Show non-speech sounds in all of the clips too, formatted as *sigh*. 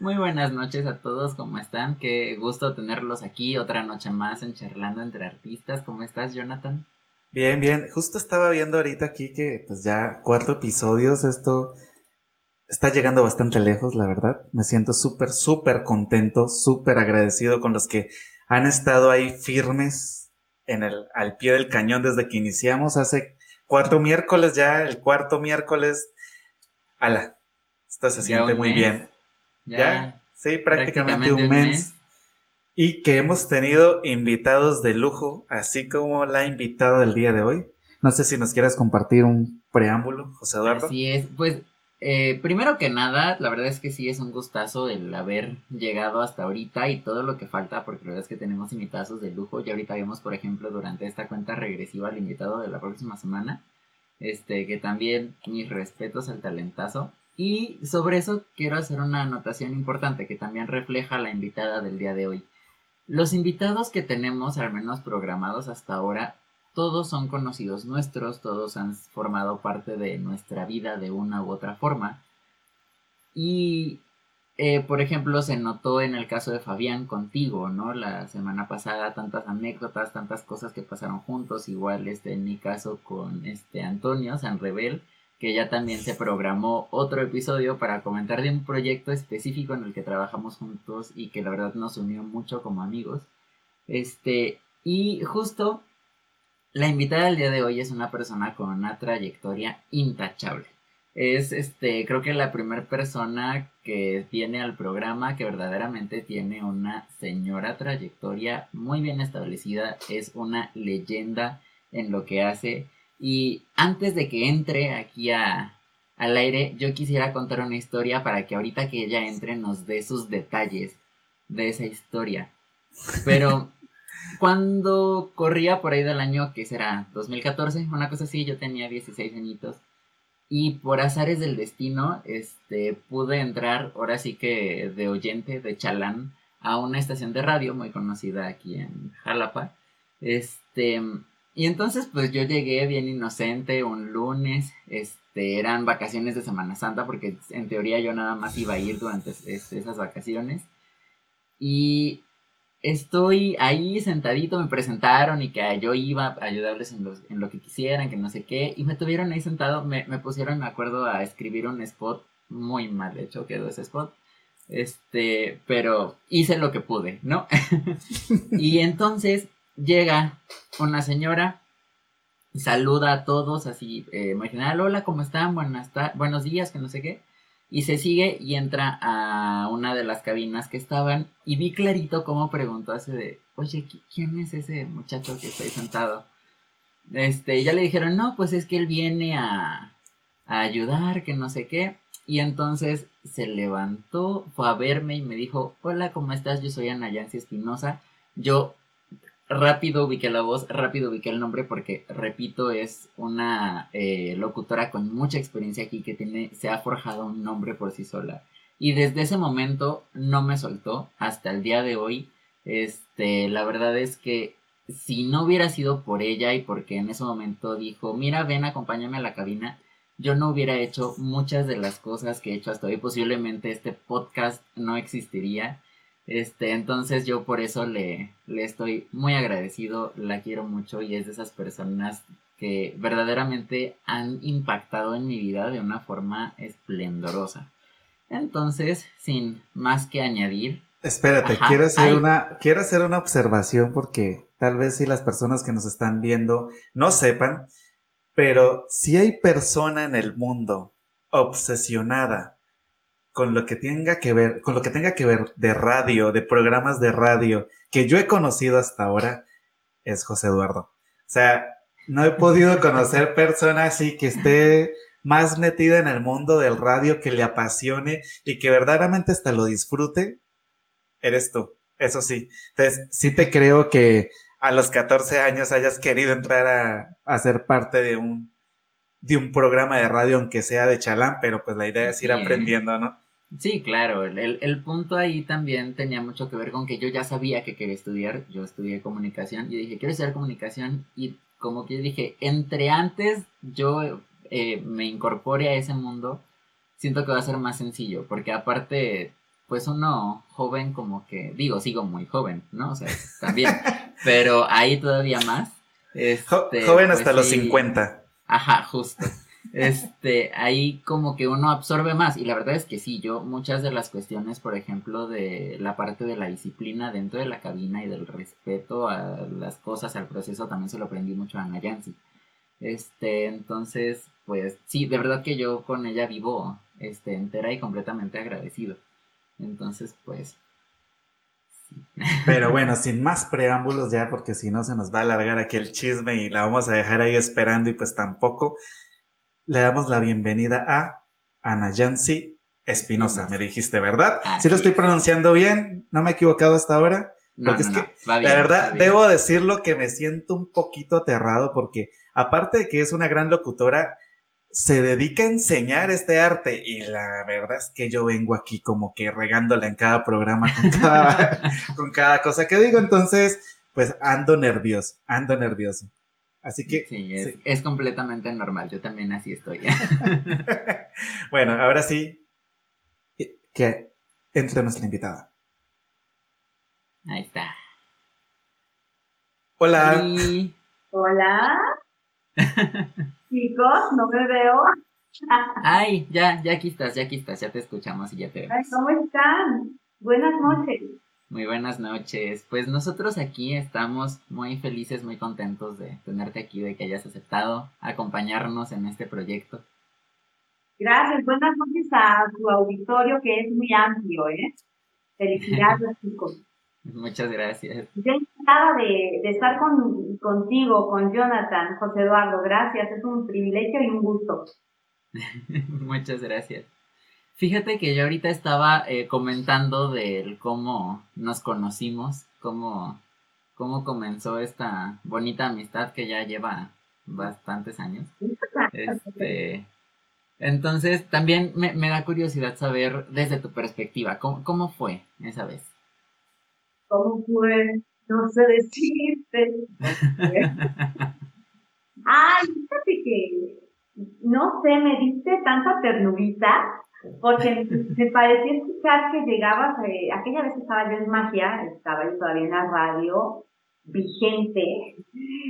Muy buenas noches a todos, ¿cómo están? Qué gusto tenerlos aquí otra noche más en Charlando entre Artistas. ¿Cómo estás, Jonathan? Bien, bien. Justo estaba viendo ahorita aquí que pues ya cuatro episodios, esto está llegando bastante lejos, la verdad. Me siento súper, súper contento, súper agradecido con los que han estado ahí firmes en el, al pie del cañón desde que iniciamos hace cuatro miércoles ya, el cuarto miércoles. Ala, esto se siente muy bien. Ya, sí, prácticamente, un, mes. Y que hemos tenido invitados de lujo, así como la invitada del día de hoy. No sé si nos quieras compartir un preámbulo, José Eduardo. Así es, pues eh, primero que nada, la verdad es que sí es un gustazo el haber llegado hasta ahorita y todo lo que falta, porque la verdad es que tenemos invitados de lujo. Ya ahorita vemos, por ejemplo, durante esta cuenta regresiva al invitado de la próxima semana. Este, que también mis respetos al talentazo. Y sobre eso quiero hacer una anotación importante que también refleja la invitada del día de hoy. Los invitados que tenemos, al menos programados hasta ahora, todos son conocidos nuestros, todos han formado parte de nuestra vida de una u otra forma. Y, eh, por ejemplo, se notó en el caso de Fabián contigo, ¿no? La semana pasada, tantas anécdotas, tantas cosas que pasaron juntos, igual este, en mi caso con este Antonio San Rebel que ya también se programó otro episodio para comentar de un proyecto específico en el que trabajamos juntos y que la verdad nos unió mucho como amigos. Este, y justo la invitada del día de hoy es una persona con una trayectoria intachable. Es este, creo que la primera persona que viene al programa que verdaderamente tiene una señora trayectoria muy bien establecida, es una leyenda en lo que hace y antes de que entre aquí a, al aire, yo quisiera contar una historia para que ahorita que ella entre nos dé sus detalles de esa historia. Pero *laughs* cuando corría por ahí del año, que será 2014, una cosa así, yo tenía 16 añitos. Y por azares del destino, este, pude entrar, ahora sí que de oyente, de chalán, a una estación de radio muy conocida aquí en Jalapa. Este, y entonces pues yo llegué bien inocente un lunes, este, eran vacaciones de Semana Santa porque en teoría yo nada más iba a ir durante esas vacaciones. Y estoy ahí sentadito, me presentaron y que yo iba a ayudarles en, en lo que quisieran, que no sé qué, y me tuvieron ahí sentado, me, me pusieron, me acuerdo, a escribir un spot, muy mal hecho quedó ese spot, este, pero hice lo que pude, ¿no? *laughs* y entonces llega una señora, saluda a todos así, eh, hola, ¿cómo están? Buenas buenos días, que no sé qué. Y se sigue y entra a una de las cabinas que estaban y vi clarito cómo preguntó así de, oye, ¿quién es ese muchacho que está ahí sentado? Este, ya le dijeron, no, pues es que él viene a, a ayudar, que no sé qué. Y entonces se levantó, fue a verme y me dijo, hola, ¿cómo estás? Yo soy Ana Yancy Espinosa. Yo rápido ubiqué la voz, rápido ubiqué el nombre porque, repito, es una eh, locutora con mucha experiencia aquí que tiene, se ha forjado un nombre por sí sola. Y desde ese momento no me soltó hasta el día de hoy. Este, la verdad es que si no hubiera sido por ella y porque en ese momento dijo, mira, ven, acompáñame a la cabina, yo no hubiera hecho muchas de las cosas que he hecho hasta hoy. Posiblemente este podcast no existiría. Este, entonces yo por eso le, le estoy muy agradecido, la quiero mucho y es de esas personas que verdaderamente han impactado en mi vida de una forma esplendorosa. Entonces, sin más que añadir. Espérate, quiero hacer una, quiero hacer una observación porque tal vez si las personas que nos están viendo no sepan, pero si hay persona en el mundo obsesionada con lo que tenga que ver, con lo que tenga que ver de radio, de programas de radio que yo he conocido hasta ahora, es José Eduardo. O sea, no he podido *laughs* conocer persona así que esté más metida en el mundo del radio, que le apasione y que verdaderamente hasta lo disfrute, eres tú. Eso sí. Entonces, sí te creo que a los 14 años hayas querido entrar a, a ser parte de un, de un programa de radio, aunque sea de chalán, pero pues la idea es ir aprendiendo, ¿no? Sí, claro, el, el, punto ahí también tenía mucho que ver con que yo ya sabía que quería estudiar, yo estudié comunicación y dije, quiero estudiar comunicación y como que dije, entre antes yo eh, me incorpore a ese mundo, siento que va a ser más sencillo, porque aparte pues uno joven como que, digo, sigo muy joven, ¿no? O sea, también, *laughs* pero ahí todavía más. Este, joven hasta pues los 50. Ajá, justo. Este, ahí como que uno absorbe más y la verdad es que sí, yo muchas de las cuestiones, por ejemplo, de la parte de la disciplina dentro de la cabina y del respeto a las cosas, al proceso, también se lo aprendí mucho a Ana Yancy. Este, entonces, pues sí, de verdad que yo con ella vivo, este, entera y completamente agradecido. Entonces, pues... *laughs* Pero bueno, sin más preámbulos ya, porque si no se nos va a alargar aquí el chisme y la vamos a dejar ahí esperando y pues tampoco, le damos la bienvenida a Ana Yancy Espinosa. Me dijiste, ¿verdad? Si lo estoy pronunciando bien, no me he equivocado hasta ahora. Porque es que, la verdad, debo decirlo que me siento un poquito aterrado porque, aparte de que es una gran locutora, se dedica a enseñar este arte y la verdad es que yo vengo aquí como que regándola en cada programa con *laughs* cada, cosa que digo, entonces pues ando nervioso, ando nervioso. Así que... Sí, es, completamente normal, yo también así estoy. *laughs* bueno, ahora sí, que entre nuestra invitada. Ahí está. Hola. Hola. *laughs* Chicos, no me veo. *laughs* Ay, ya, ya aquí estás, ya aquí estás, ya te escuchamos y ya te vemos. ¿Cómo están? Buenas noches. Muy buenas noches. Pues nosotros aquí estamos muy felices, muy contentos de tenerte aquí, de que hayas aceptado acompañarnos en este proyecto. Gracias, buenas noches a tu auditorio que es muy amplio, ¿eh? Felicidades, *laughs* chicos. Muchas gracias. Yo encantada de, de estar con, contigo, con Jonathan, José Eduardo. Gracias, es un privilegio y un gusto. *laughs* Muchas gracias. Fíjate que yo ahorita estaba eh, comentando de cómo nos conocimos, cómo, cómo comenzó esta bonita amistad que ya lleva bastantes años. Este, entonces, también me, me da curiosidad saber desde tu perspectiva, ¿cómo, cómo fue esa vez? ¿Cómo fue? No sé decirte. *laughs* Ay, fíjate que, no sé, me diste tanta ternurita, porque me pareció escuchar que llegabas, eh, aquella vez estaba yo en magia, estaba yo todavía en la radio, vigente,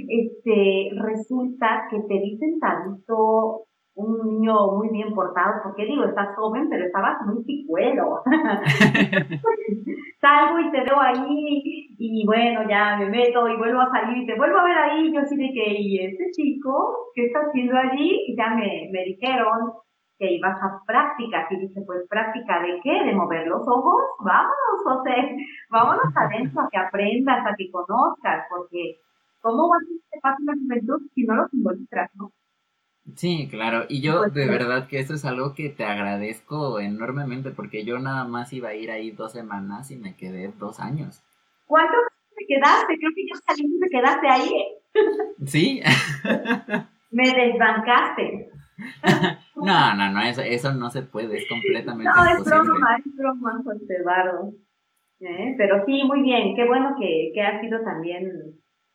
este, resulta que te dicen tanto un niño muy bien portado, porque digo, estás joven, pero estabas muy picuelo. *laughs* Salgo y te veo ahí, y bueno, ya me meto y vuelvo a salir y te vuelvo a ver ahí, yo sí de que, ¿y este chico qué está haciendo allí? Y ya me, me dijeron que ibas a prácticas, y dije, pues, ¿práctica de qué? ¿De mover los ojos? Vámonos, José, *laughs* vámonos adentro a que aprendas, a que conozcas, porque ¿cómo vas a hacer paso la juventud si no los involucras, no? Sí, claro, y yo pues de verdad que eso es algo que te agradezco enormemente porque yo nada más iba a ir ahí dos semanas y me quedé dos años. ¿Cuánto te quedaste? Creo que ya salí y te quedaste ahí. ¿eh? Sí. *laughs* me desbancaste. *laughs* no, no, no, eso, eso no se puede, es completamente No, es broma, es broma, José Eduardo. ¿Eh? Pero sí, muy bien, qué bueno que, que has ido también,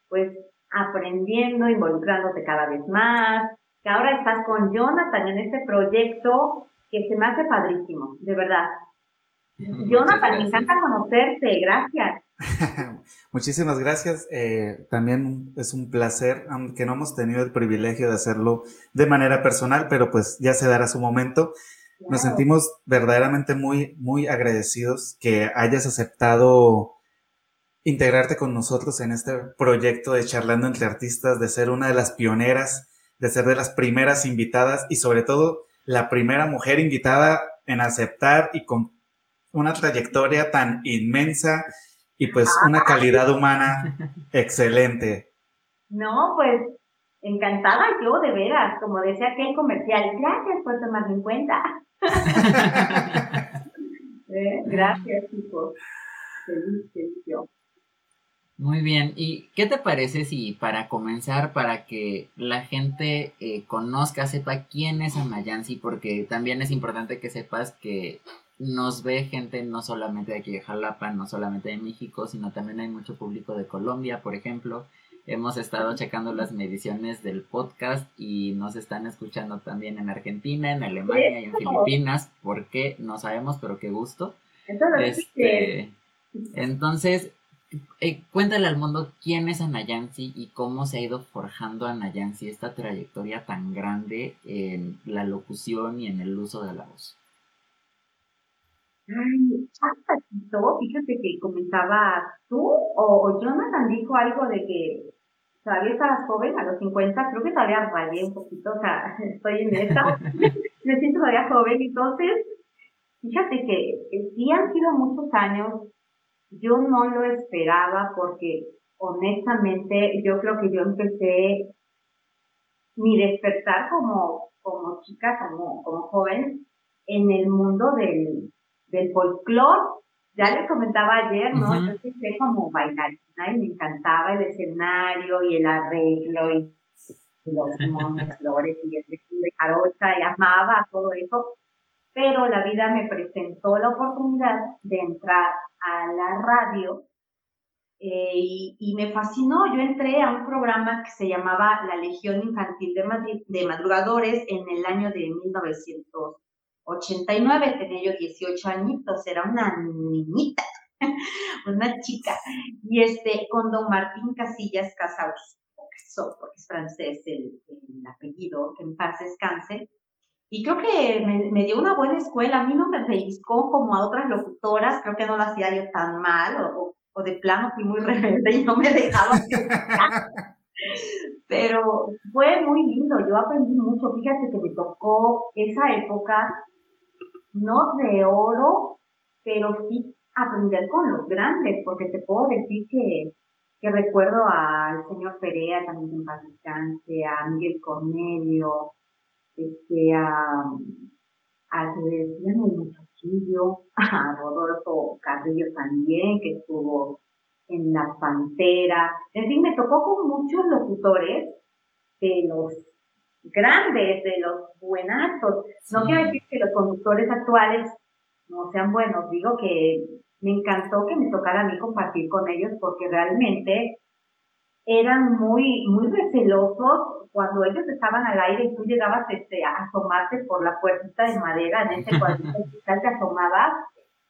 pues, aprendiendo, involucrándote cada vez más, que ahora estás con Jonathan en este proyecto que se me hace padrísimo, de verdad. *laughs* Jonathan, me encanta conocerte, gracias. *laughs* Muchísimas gracias. Eh, también es un placer, aunque no hemos tenido el privilegio de hacerlo de manera personal, pero pues ya se dará su momento. Nos sentimos verdaderamente muy, muy agradecidos que hayas aceptado integrarte con nosotros en este proyecto de Charlando entre Artistas, de ser una de las pioneras de ser de las primeras invitadas y sobre todo la primera mujer invitada en aceptar y con una trayectoria tan inmensa y pues una calidad humana excelente. No, pues encantada yo de veras, como decía aquel comercial, gracias por tomarme en cuenta. *laughs* ¿Eh? Gracias chicos. Feliz, feliz yo. Muy bien, ¿y qué te parece si para comenzar, para que la gente eh, conozca, sepa quién es Amayansi, porque también es importante que sepas que nos ve gente no solamente de aquí de Jalapa, no solamente de México, sino también hay mucho público de Colombia, por ejemplo. Hemos estado checando las mediciones del podcast y nos están escuchando también en Argentina, en Alemania y en Filipinas. ¿Por qué? No sabemos, pero qué gusto. Entonces, este, entonces eh, cuéntale al mundo quién es Ana y cómo se ha ido forjando Ana esta trayectoria tan grande en la locución y en el uso de la voz. Ay, todo, fíjate que comentaba tú o, Jonathan dijo algo de que todavía estabas joven, a los 50, creo que todavía rayé un poquito, o sea, *laughs* estoy en esta, *laughs* me siento todavía joven, entonces, fíjate que sí han sido muchos años yo no lo esperaba porque honestamente yo creo que yo empecé mi despertar como, como chica, como, como joven, en el mundo del, del folclore. Ya les comentaba ayer, ¿no? Yo empecé como bailarina y me encantaba el escenario y el arreglo y, los *laughs* monos, flores y el vestido de carocha y amaba todo eso. Pero la vida me presentó la oportunidad de entrar a la radio eh, y, me fascinó. Yo entré a un programa que se llamaba La Legión Infantil de, de Madrugadores en el año de 1989. Tenía yo 18 añitos, era una niñita, *laughs* una chica. Y este, con don Martín Casillas Casaus, porque es francés el, el apellido, que en paz descanse y creo que me, dio una buena escuela. A mí no me pellizcó como a otras locutoras, creo que no lo hacía yo tan mal, o, o de plano fui muy *laughs* rebelde y no me dejaba. Pero fue muy lindo, yo aprendí mucho. Fíjate que me tocó esa época, no de oro, pero sí aprender con los grandes, porque te puedo decir que, que recuerdo al señor Perea, también en paz a Miguel Cornelio, este, a, a que el muchachillo, *laughs* a Rodolfo Carrillo también, que estuvo en La Pantera. En fin, me tocó con muchos locutores de los grandes, de los buenazos. No quiero decir que los conductores actuales no sean buenos, digo que me encantó que me tocara a mí compartir con ellos porque realmente eran muy, muy recelosos cuando ellos estaban al aire y tú llegabas este, a asomarte por la puertita de madera en ese cuadrito *laughs* te asomabas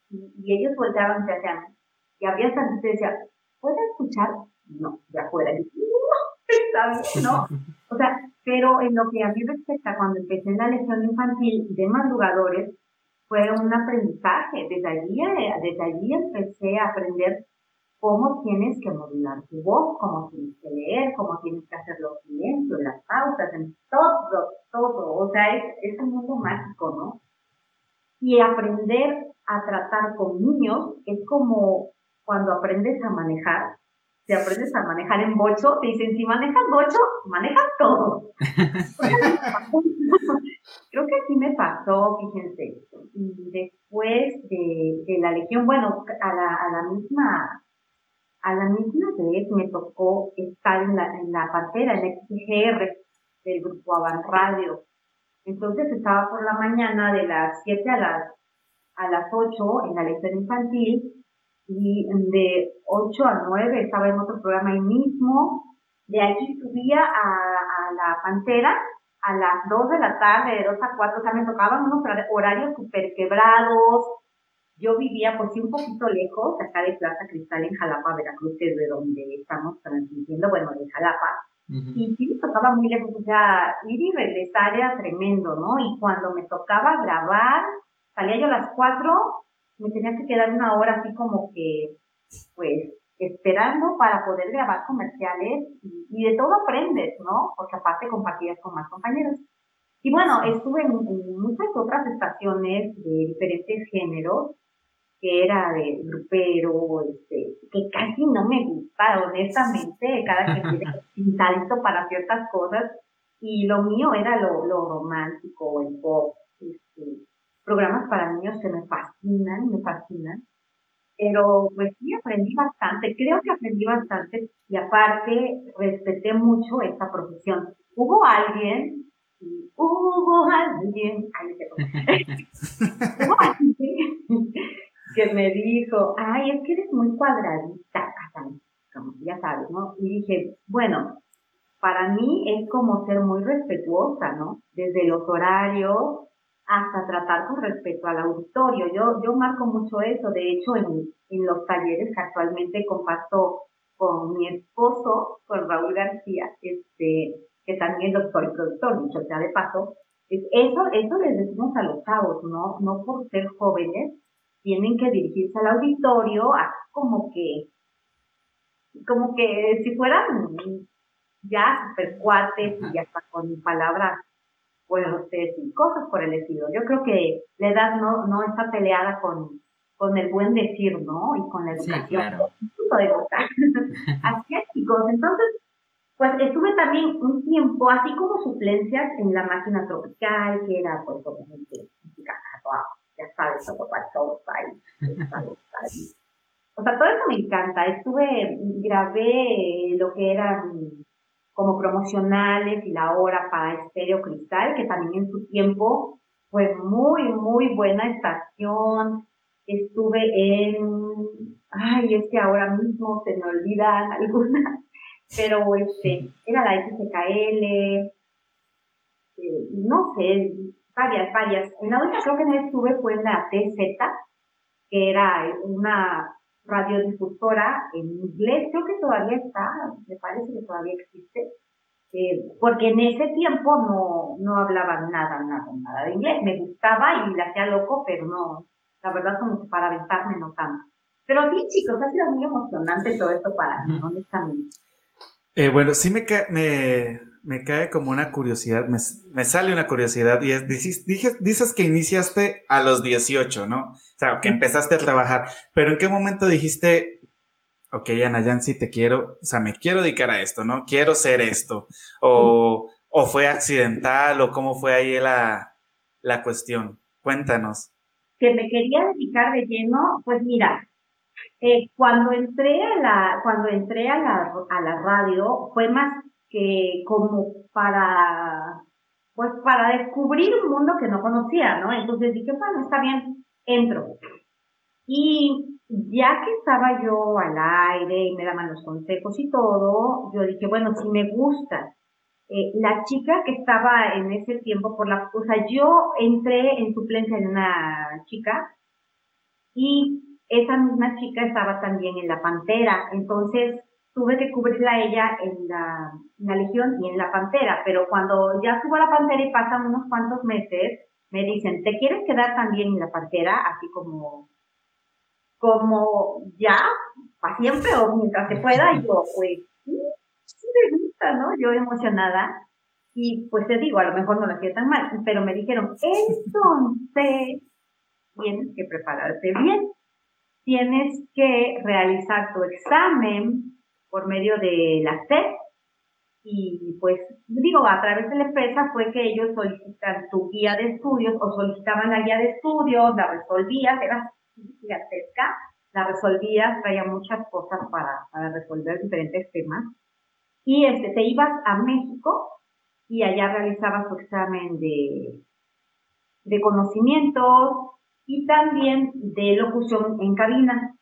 y, ellos volteaban y te hacían, y había y te decía, ¿puedes escuchar? No, de afuera. Y, está bien, ¿no? *laughs* O sea, pero en lo que a mí respecta, cuando empecé en la lección infantil de madrugadores, fue un aprendizaje. Desde allí, eh, desde allí empecé a aprender cómo tienes que modular tu voz, cómo tienes que leer, cómo tienes que hacer los silencios, las pausas, en todo, todo. O sea, es, es un mundo mágico, ¿no? Y aprender a tratar con niños es como cuando aprendes a manejar. Si aprendes a manejar en bocho, te dicen, si manejas bocho, manejas todo. *laughs* *laughs* Creo que así me pasó, fíjense. Y después de, de la legión, bueno, a la, a la misma a la misma vez me tocó estar en la, en la pantera, en XGR del grupo Avan Radio. Entonces estaba por la mañana de las 7 a las, a las 8 en la lección infantil y de 8 a 9 estaba en otro programa ahí mismo. De allí subía a, a la pantera a las 2 de la tarde, de 2 a 4, o sea, me tocaban unos horarios súper quebrados, yo vivía, pues sí, un poquito lejos, acá de Plaza Cristal en Jalapa, Veracruz, que es de donde estamos transmitiendo, bueno, de Jalapa. Y sí, me tocaba muy lejos, o sea, ir y regresar era tremendo, ¿no? Y cuando me tocaba grabar, salía yo a las cuatro, me tenía que quedar una hora así como que, pues, esperando para poder grabar comerciales y, de todo aprendes, ¿no? Porque aparte compartías con más compañeros. Y bueno, estuve en, muchas otras estaciones de diferentes géneros, que era de grupero, este, que casi no me gusta, honestamente, cada que tiene un talento para ciertas cosas, y lo mío era lo, lo romántico, el pop, este, programas para niños que me fascinan, me fascinan, pero pues sí aprendí bastante, creo que aprendí bastante, y aparte respeté mucho esta profesión. Hubo alguien, hubo alguien, *laughs* hubo alguien que me dijo, ay, es que eres muy cuadradita, como ya sabes, ¿no? Y dije, bueno, para mí es como ser muy respetuosa, ¿no? Desde los horarios, hasta tratar con respeto al auditorio. Yo, yo marco mucho eso, de hecho en, en los talleres que actualmente comparto con mi esposo, con Raúl García, este, que también es doctor y productor, dicho sea de paso, eso, eso les decimos a los chavos, ¿no? No por ser jóvenes, tienen que dirigirse al auditorio, así como que, como que si fueran ya super cuates y hasta con palabras fuertes y cosas por el estilo. Yo creo que la edad no, no está peleada con, con el buen decir, ¿no? Y con la educación. Sí, claro. así es, chicos. Entonces, pues estuve también un tiempo, así como suplencias en la máquina tropical, que era, pues, obviamente, música ya sabes, todo todo ahí. O sea, todo eso me encanta. Estuve, grabé lo que eran como promocionales y la hora para Estéreo Cristal, que también en su tiempo fue muy, muy buena estación. Estuve en, ay, es que ahora mismo se me olvidan *laughs* algunas, pero este, era la SCKL, eh, no sé, varias, varias. En la única creo que no estuve fue en la TZ, que era una radiodifusora en inglés, creo que todavía está, me parece que todavía existe, eh, porque en ese tiempo no, no hablaba nada, nada, nada de inglés. Me gustaba y la hacía loco, pero no, la verdad como que para aventarme no tanto. Pero sí, chicos, ha sido muy emocionante todo esto para mí, honestamente. Eh, bueno, sí me, me, me cae como una curiosidad, me, me, sale una curiosidad y es, dices, dices que iniciaste a los 18, ¿no? O sea, que empezaste a trabajar, pero ¿en qué momento dijiste, ok, Ana sí te quiero, o sea, me quiero dedicar a esto, ¿no? Quiero ser esto, o, o fue accidental, o cómo fue ahí la, la cuestión? Cuéntanos. Que me quería dedicar de lleno, pues mira, eh, cuando entré a la, cuando entré a la, a la radio, fue más que como para, pues para descubrir un mundo que no conocía, ¿no? Entonces dije, bueno, está bien, entro. Y ya que estaba yo al aire y me daban los consejos y todo, yo dije, bueno, si me gusta. Eh, la chica que estaba en ese tiempo por la, o sea, yo entré en suplencia de una chica y esa misma chica estaba también en la Pantera, entonces tuve que cubrirla a ella en la, Legión y en la Pantera, pero cuando ya subo a la Pantera y pasan unos cuantos meses, me dicen, ¿te quieres quedar también en la Pantera? Así como, como ya, para siempre o mientras se pueda, y yo, pues, sí, me gusta, ¿no? Yo emocionada. Y pues te digo, a lo mejor no lo hacía tan mal, pero me dijeron, entonces tienes que prepararte bien, tienes que realizar tu examen por medio de la SEP y pues digo, a través de la empresa fue que ellos solicitan tu guía de estudios o solicitaban la guía de estudios, la resolvías, era gigantesca, la resolvías, traía muchas cosas para, para resolver diferentes temas y este, te ibas a México y allá realizabas tu examen de, de conocimientos y también de locución en cabina.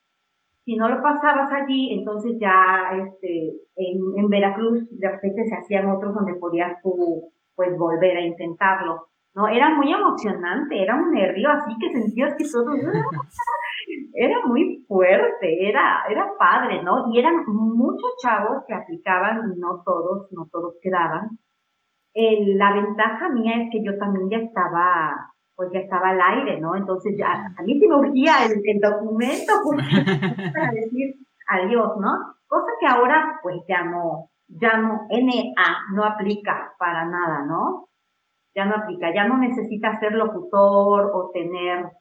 Si no lo pasabas allí, entonces ya este, en, en Veracruz de repente se hacían otros donde podías tú pues volver a intentarlo. ¿no? Era muy emocionante, era un nervio así que sentías que todo *laughs* era muy fuerte, era, era padre, ¿no? Y eran muchos chavos que aplicaban, no todos, no todos quedaban. la ventaja mía es que yo también ya estaba pues ya estaba al aire, ¿no? Entonces ya, a mí sí me urgía el, documento *laughs* para decir adiós, ¿no? Cosa que ahora pues ya no, ya no, NA no aplica para nada, ¿no? Ya no aplica, ya no necesitas ser locutor o tener,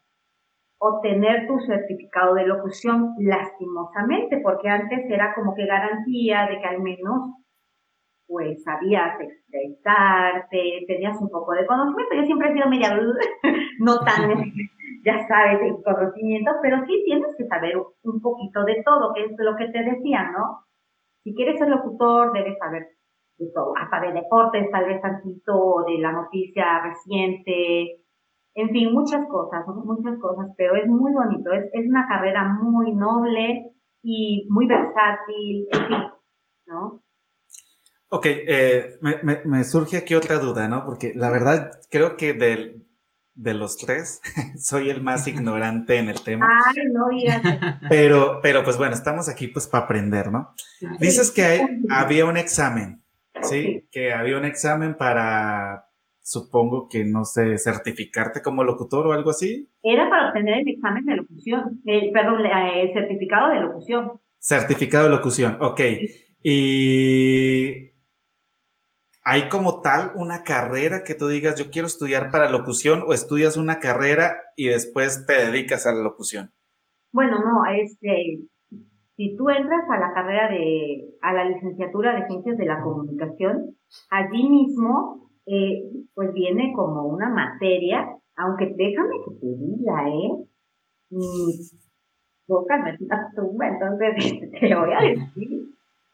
o tener tu certificado de locución lastimosamente, porque antes era como que garantía de que al menos pues sabías expresarte, tenías un poco de conocimiento. Yo siempre he sido media, *laughs* no tan, *laughs* ya sabes, en conocimiento, pero sí tienes que saber un poquito de todo, que es lo que te decía, ¿no? Si quieres ser locutor, debes saber de todo, hasta de deportes, tal vez tantito, de la noticia reciente, en fin, muchas cosas, muchas cosas, pero es muy bonito, es, es una carrera muy noble y muy versátil, en fin, ¿no? Ok, eh, me, me, surge aquí otra duda, ¿no? Porque la verdad creo que del, de los tres. *laughs* Soy el más *laughs* ignorante en el tema. Ay, no digas. Pero, pero pues bueno, estamos aquí pues para aprender, ¿no? Dices que había un examen, ¿sí? Que había un examen para, supongo que, no sé, certificarte como locutor o algo así. Era para obtener el examen de locución, perdón, el certificado de locución. Certificado de locución, ok. Y ¿Hay como tal una carrera que tú digas, yo quiero estudiar para locución o estudias una carrera y después te dedicas a la locución? Bueno, no, este, si tú entras a la carrera de, a la licenciatura de Ciencias de la Comunicación, allí mismo, eh, pues viene como una materia, aunque déjame que te diga, ¿eh? Mis bocas me entonces *laughs* te voy a decir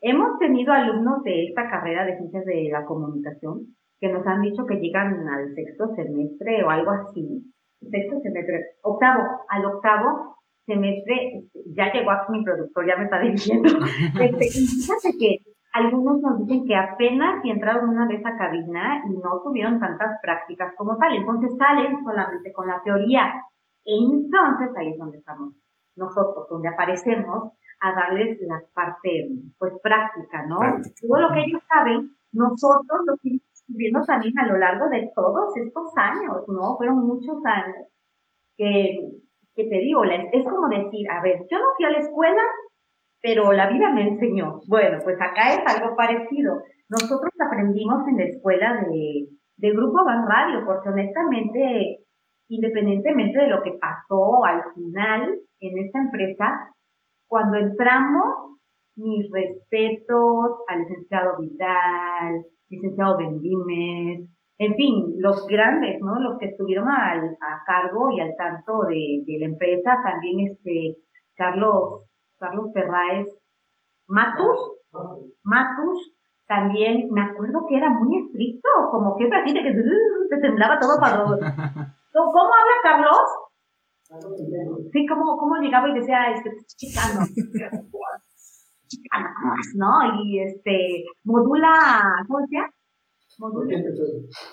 Hemos tenido alumnos de esta carrera de ciencias de la comunicación que nos han dicho que llegan al sexto semestre o algo así. Sexto semestre, octavo, al octavo semestre, este, ya llegó aquí mi productor, ya me está diciendo. *laughs* Este, fíjate que algunos nos dicen que apenas si entraron una vez a cabina y no tuvieron tantas prácticas como tal, entonces salen solamente con la teoría. Entonces ahí es donde estamos nosotros, donde aparecemos a darles la parte pues práctica, ¿no? Todo lo que ellos saben, nosotros lo que viendo también a lo largo de todos estos años, ¿no? Fueron muchos años que, que te digo, es como decir, a ver, yo no fui a la escuela, pero la vida me enseñó. Bueno, pues acá es algo parecido. Nosotros aprendimos en la escuela de, de Grupo Van Radio, porque honestamente, independientemente de lo que pasó al final en esta empresa, cuando entramos, mis respetos al licenciado Vidal, licenciado Bendimes, en fin, los grandes, ¿no? Los que estuvieron al, a cargo y al tanto de, de, la empresa, también este, Carlos, Carlos Ferraes, Matus, Matus, también me acuerdo que era muy estricto, como que así de que se temblaba todo para *laughs* ¿Cómo habla Carlos? Sí, como, como llegaba y decía, este, chicano, chicano, *laughs* ¿no? Y este, modula, ¿cómo decía? Modula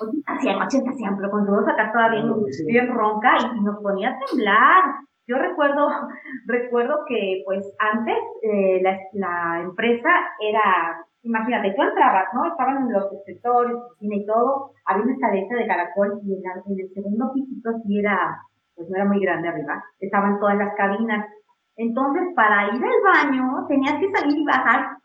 80 100, 80 100, pero con su voz acá estaba bien, bien ronca y nos ponía a temblar. Yo recuerdo, *laughs* recuerdo que pues antes eh, la, la empresa era imagínate, tú entrabas, ¿no? Estaban en los escritores, cine y todo, había una escaleta de caracol y en, en el segundo pisito sí era pues no era muy grande arriba, estaban todas las cabinas. Entonces, para ir al baño, tenías que salir y bajar,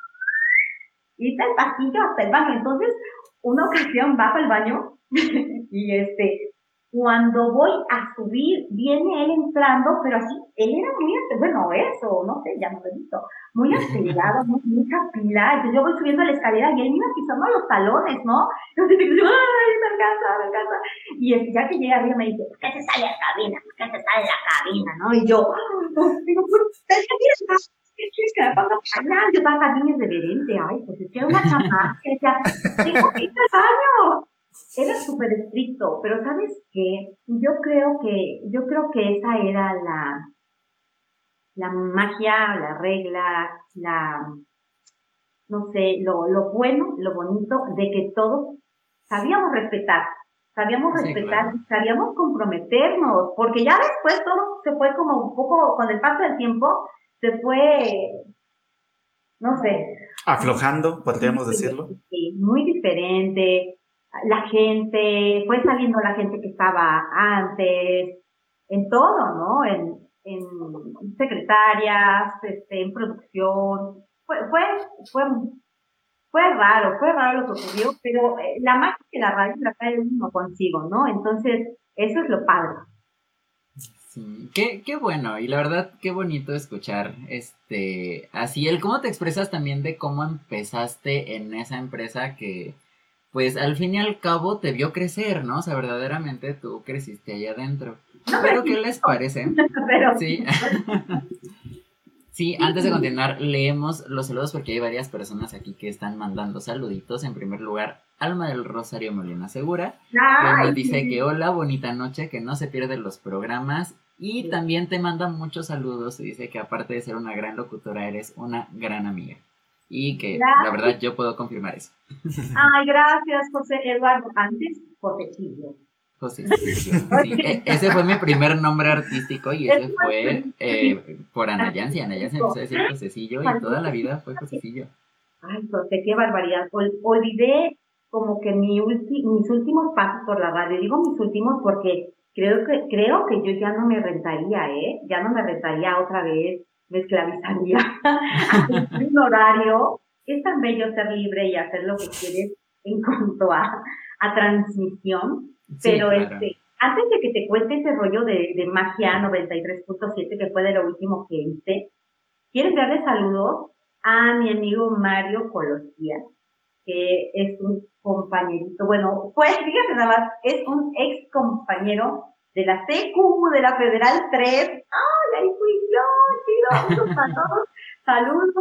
irte al pasillo hasta el baño. Entonces, una ocasión bajo al baño *laughs* y este, cuando voy a subir, viene él entrando, pero así, él era muy, bueno, eso, no sé, ya no lo he visto, muy acelerado, muy, mucha pila. Entonces yo voy subiendo la escalera y él me iba pisando los talones, ¿no? *laughs* Entonces ay, Y ya que llega arriba me dice, ¿por qué se sale a la cabina? ¿Por qué se sale a la cabina? ¿No? Y yo, digo, ¿por qué ¿Qué que me ponga pañal? Yo estaba cabina de reverente, ay, pues es que era una chamaca, *laughs* decía, tengo que ir al baño era súper estricto, pero ¿sabes qué? Yo creo que, yo creo que esa era la, la magia, la regla, la, no sé, lo, lo bueno, lo bonito de que todos sabíamos respetar, sabíamos respetar, sabíamos comprometernos, porque ya después todo se fue como un poco, con el paso del tiempo, se fue, no sé. Aflojando, podríamos decirlo. Sí, muy diferente la gente, fue saliendo la gente que estaba antes, en todo, ¿no? En, en secretarias, este, en producción. Fue, fue, fue, fue raro, fue raro lo que ocurrió, pero eh, la magia que la radio la trae uno consigo, ¿no? Entonces, eso es lo padre. Sí, qué, qué bueno, y la verdad, qué bonito escuchar, este, así el cómo te expresas también de cómo empezaste en esa empresa que, pues al fin y al cabo te vio crecer, ¿no? O sea, verdaderamente tú creciste ahí adentro. Pero ¿qué les parece? *laughs* Sí. *laughs* *laughs* sí, antes de continuar, leemos los saludos porque hay varias personas aquí que están mandando saluditos. En primer lugar, Alma del Rosario Molina Segura, que nos dice que hola, bonita noche, que no se pierden los programas. Y también te manda muchos saludos y dice que aparte de ser una gran locutora, eres una gran amiga y que la verdad yo puedo confirmar eso. Ay, gracias, José Eduardo. Antes, José Chillo. Josecillo. Sí, e, ese fue mi primer nombre artístico y ese fue eh, por Ana Yancy. Ana Yancy empezó a decir Josecillo y toda la vida fue Josecillo. Ay, José, qué barbaridad. olvidé como que mi mis últimos pasos por la radio. Digo mis últimos porque creo que, creo que yo ya no me rentaría, ¿eh? Ya no me rentaría otra vez, me esclavizaría *laughs* a un horario. Es tan bello ser libre y hacer lo que quieres en cuanto a, a transmisión, pero este, antes de que te cuente ese rollo de, de magia 93.7, que fue de lo último que hice, ¿quieres darle saludos a mi amigo Mario Colosía, que es un compañerito, bueno, pues fíjate nada más, es un ex compañero de la CQ, de la Federal 3. ¡Ay, ahí fui yo! Chido, saludos.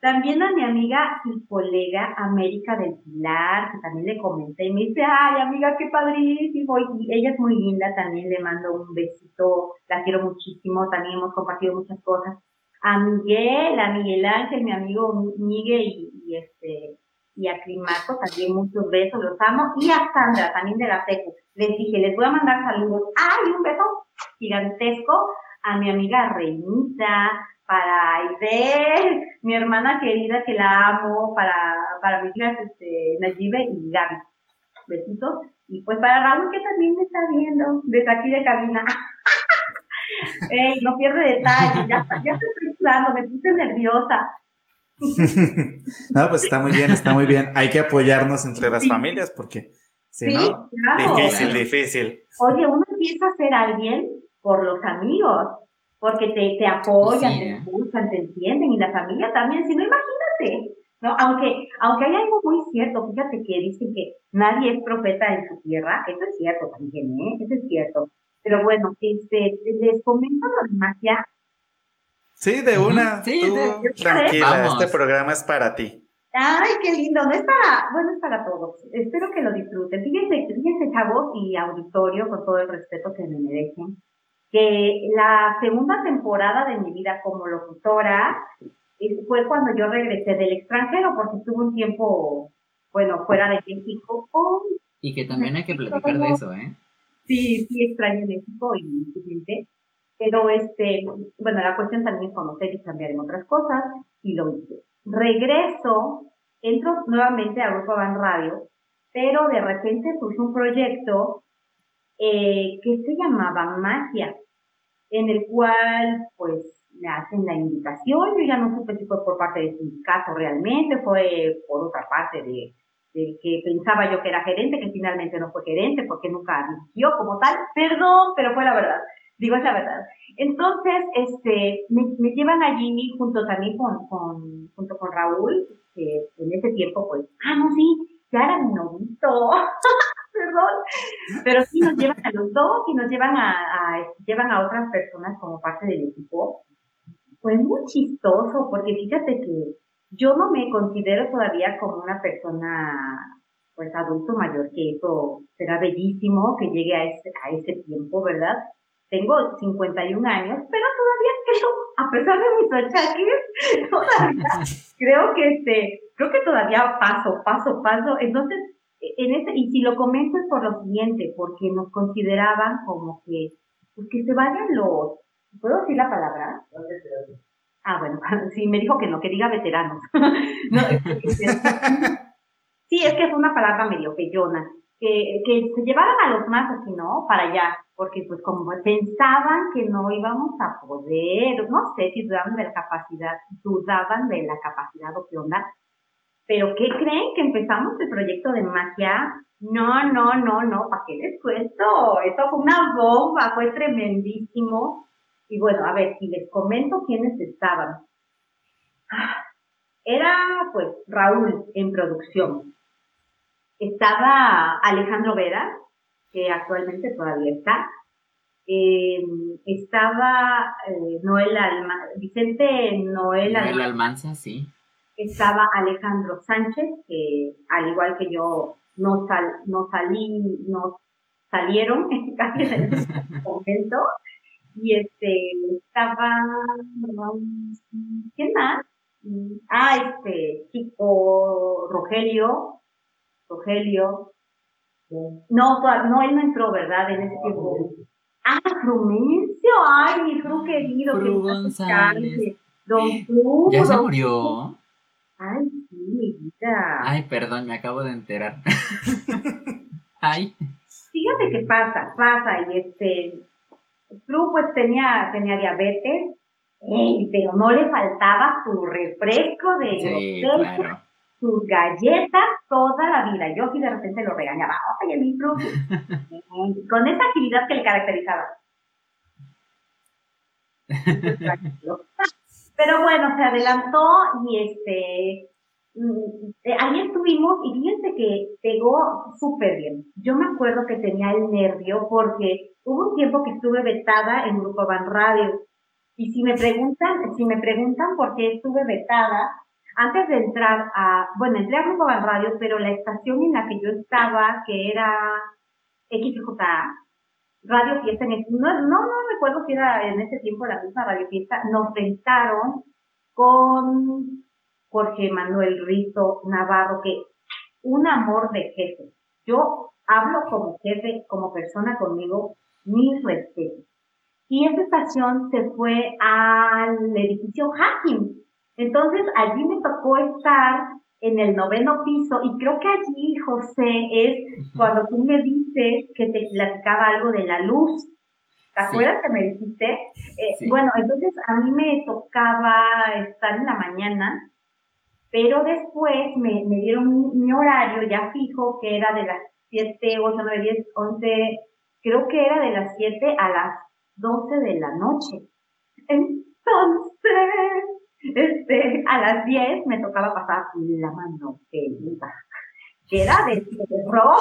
También a mi amiga y colega América del Pilar, que también le comenté y me dice, ay amiga, qué padrísimo. Y ella es muy linda, también le mando un besito, la quiero muchísimo, también hemos compartido muchas cosas. A Miguel, a Miguel Ángel, mi amigo Miguel y, este y a Climaco, también muchos besos, los amo. Y a Sandra, también de la SECU. Les dije, les voy a mandar saludos. ¡Ay, un beso gigantesco! A mi amiga Reinita, para Aide, mi hermana querida que la amo, para, para mis hijas este, Nayibe y Gaby. Besitos. Y pues para Raúl que también me está viendo desde aquí de cabina. *laughs* Ey, no pierde detalle, ya, ya estoy sudando, me puse nerviosa. *laughs* no, pues está muy bien, está muy bien. Hay que apoyarnos entre las familias porque si no, difícil, difícil. Oye, uno empieza a ser alguien por los amigos porque te, te apoyan, te escuchan, te entienden, y la familia también, si no, imagínate, ¿no? Aunque, aunque hay algo muy cierto, fíjate que dicen que nadie es profeta en su tierra, eso es cierto también, ¿eh? Eso es cierto. Pero bueno, este, les comento lo de magia. Sí, de una, sí, tranquila, este programa es para ti. Ay, qué lindo, no es para, bueno, es para todos. Espero que lo disfruten. Fíjense, fíjense, chavos y auditorio, con todo el respeto que me merecen que la segunda temporada de mi vida como locutora fue cuando yo regresé del extranjero, porque estuve un tiempo, bueno, fuera de México. y que también hay que platicar de eso, ¿eh? Sí, sí extraño México y gente. Pero este, bueno, la cuestión también es conocer y cambiar en otras cosas, y lo hice. Regreso, entro nuevamente a Grupo Van Radio, pero de repente surge un proyecto eh, que se llamaba Magia, en el cual pues me hacen la invitación, yo ya no supe si fue por parte del sindicato realmente, fue por otra parte de, que pensaba yo que era gerente, que finalmente no fue gerente porque nunca dirigió como tal, perdón, pero fue la verdad, digo es la verdad. Entonces, este, me, llevan allí junto también con, con, junto con Raúl, que en ese tiempo pues, ah, no, sí, ya era mi novito. *laughs* perdón, pero sí nos llevan a los dos y nos llevan a, llevan a otras personas como parte del equipo. Fue muy chistoso porque fíjate que yo no me considero todavía como una persona pues adulto mayor, que eso será bellísimo que llegue a ese, a ese tiempo, ¿verdad? Tengo 51 años, pero todavía creo, a pesar de mis achaques, todavía *laughs* creo que este, creo que todavía paso, paso, paso. Entonces, en ese, y si lo comento es por lo siguiente, porque nos consideraban como que, pues que se vayan los, ¿puedo decir la palabra? Ah, bueno, *laughs* sí, me dijo que no, que diga veteranos. *laughs* sí, es que es una palabra medio peyona, que, que se llevaran a los más así, ¿no? Para allá, porque pues como pensaban que no íbamos a poder, no sé si dudaban de la capacidad, dudaban de la capacidad o qué onda, pero ¿qué creen? Que empezamos el proyecto de magia. No, no, no, no, ¿para qué les cuento? Eso fue una bomba, fue tremendísimo. Y bueno, a ver, si les comento quiénes estaban. Era pues Raúl en producción. Estaba Alejandro Vera, que actualmente todavía está. Eh, estaba eh, Noel Vicente Noel, Noel Almanza, sí estaba Alejandro Sánchez, que al igual que yo no, sal, no salí, no salieron *laughs* casi en el momento. Y este, estaba, ¿quién más? Ah, este chico Rogelio, Rogelio, No, no, él no entró, ¿verdad? En ese tiempo. Ah, Frumencio, ay, mi Fru querido. Fru González. Don Fru. ¿Ya se murió? Ay, sí, mi vida. Ay, perdón, me acabo de enterar. *laughs* ay. Fíjate qué pasa, pasa, y este, Fru pues tenía, tenía diabetes, pero no le faltaba su refresco de sí, sus galletas toda la vida. Yo sí de repente lo regañaba, oye, mi Fru, con esa actividad que le caracterizaba. *laughs* Pero bueno, se adelantó y este, mm, ahí estuvimos y fíjense que pegó súper bien. Yo me acuerdo que tenía el nervio porque hubo un tiempo que estuve vetada en Grupo Van Radio. Y si me preguntan, si me preguntan por qué estuve vetada, antes de entrar a, bueno, entré a Grupo Van Radio, pero la estación en la que yo estaba, que era XJA, Radio Fiesta, en no, no, no recuerdo si era en ese tiempo la misma Radio Fiesta, nos sentaron con Jorge Manuel Rizo Navarro, que un amor de jefe. Yo hablo como jefe, como persona conmigo, mis respetos. Y esa estación se fue al edificio Hacking. Entonces allí me tocó estar en el noveno piso y creo que allí, José, es cuando tú me dices que te platicaba algo de la luz. ¿Te acuerdas que me dijiste? Eh, bueno, entonces a mí me tocaba estar en la mañana, pero después me, me dieron mi, horario ya fijo, que era de las 7, 8, 9, 10, 11, creo que era de las 7 a las 12 de la noche. Entonces, este, a las 10 me tocaba pasar la mano que que era de terror.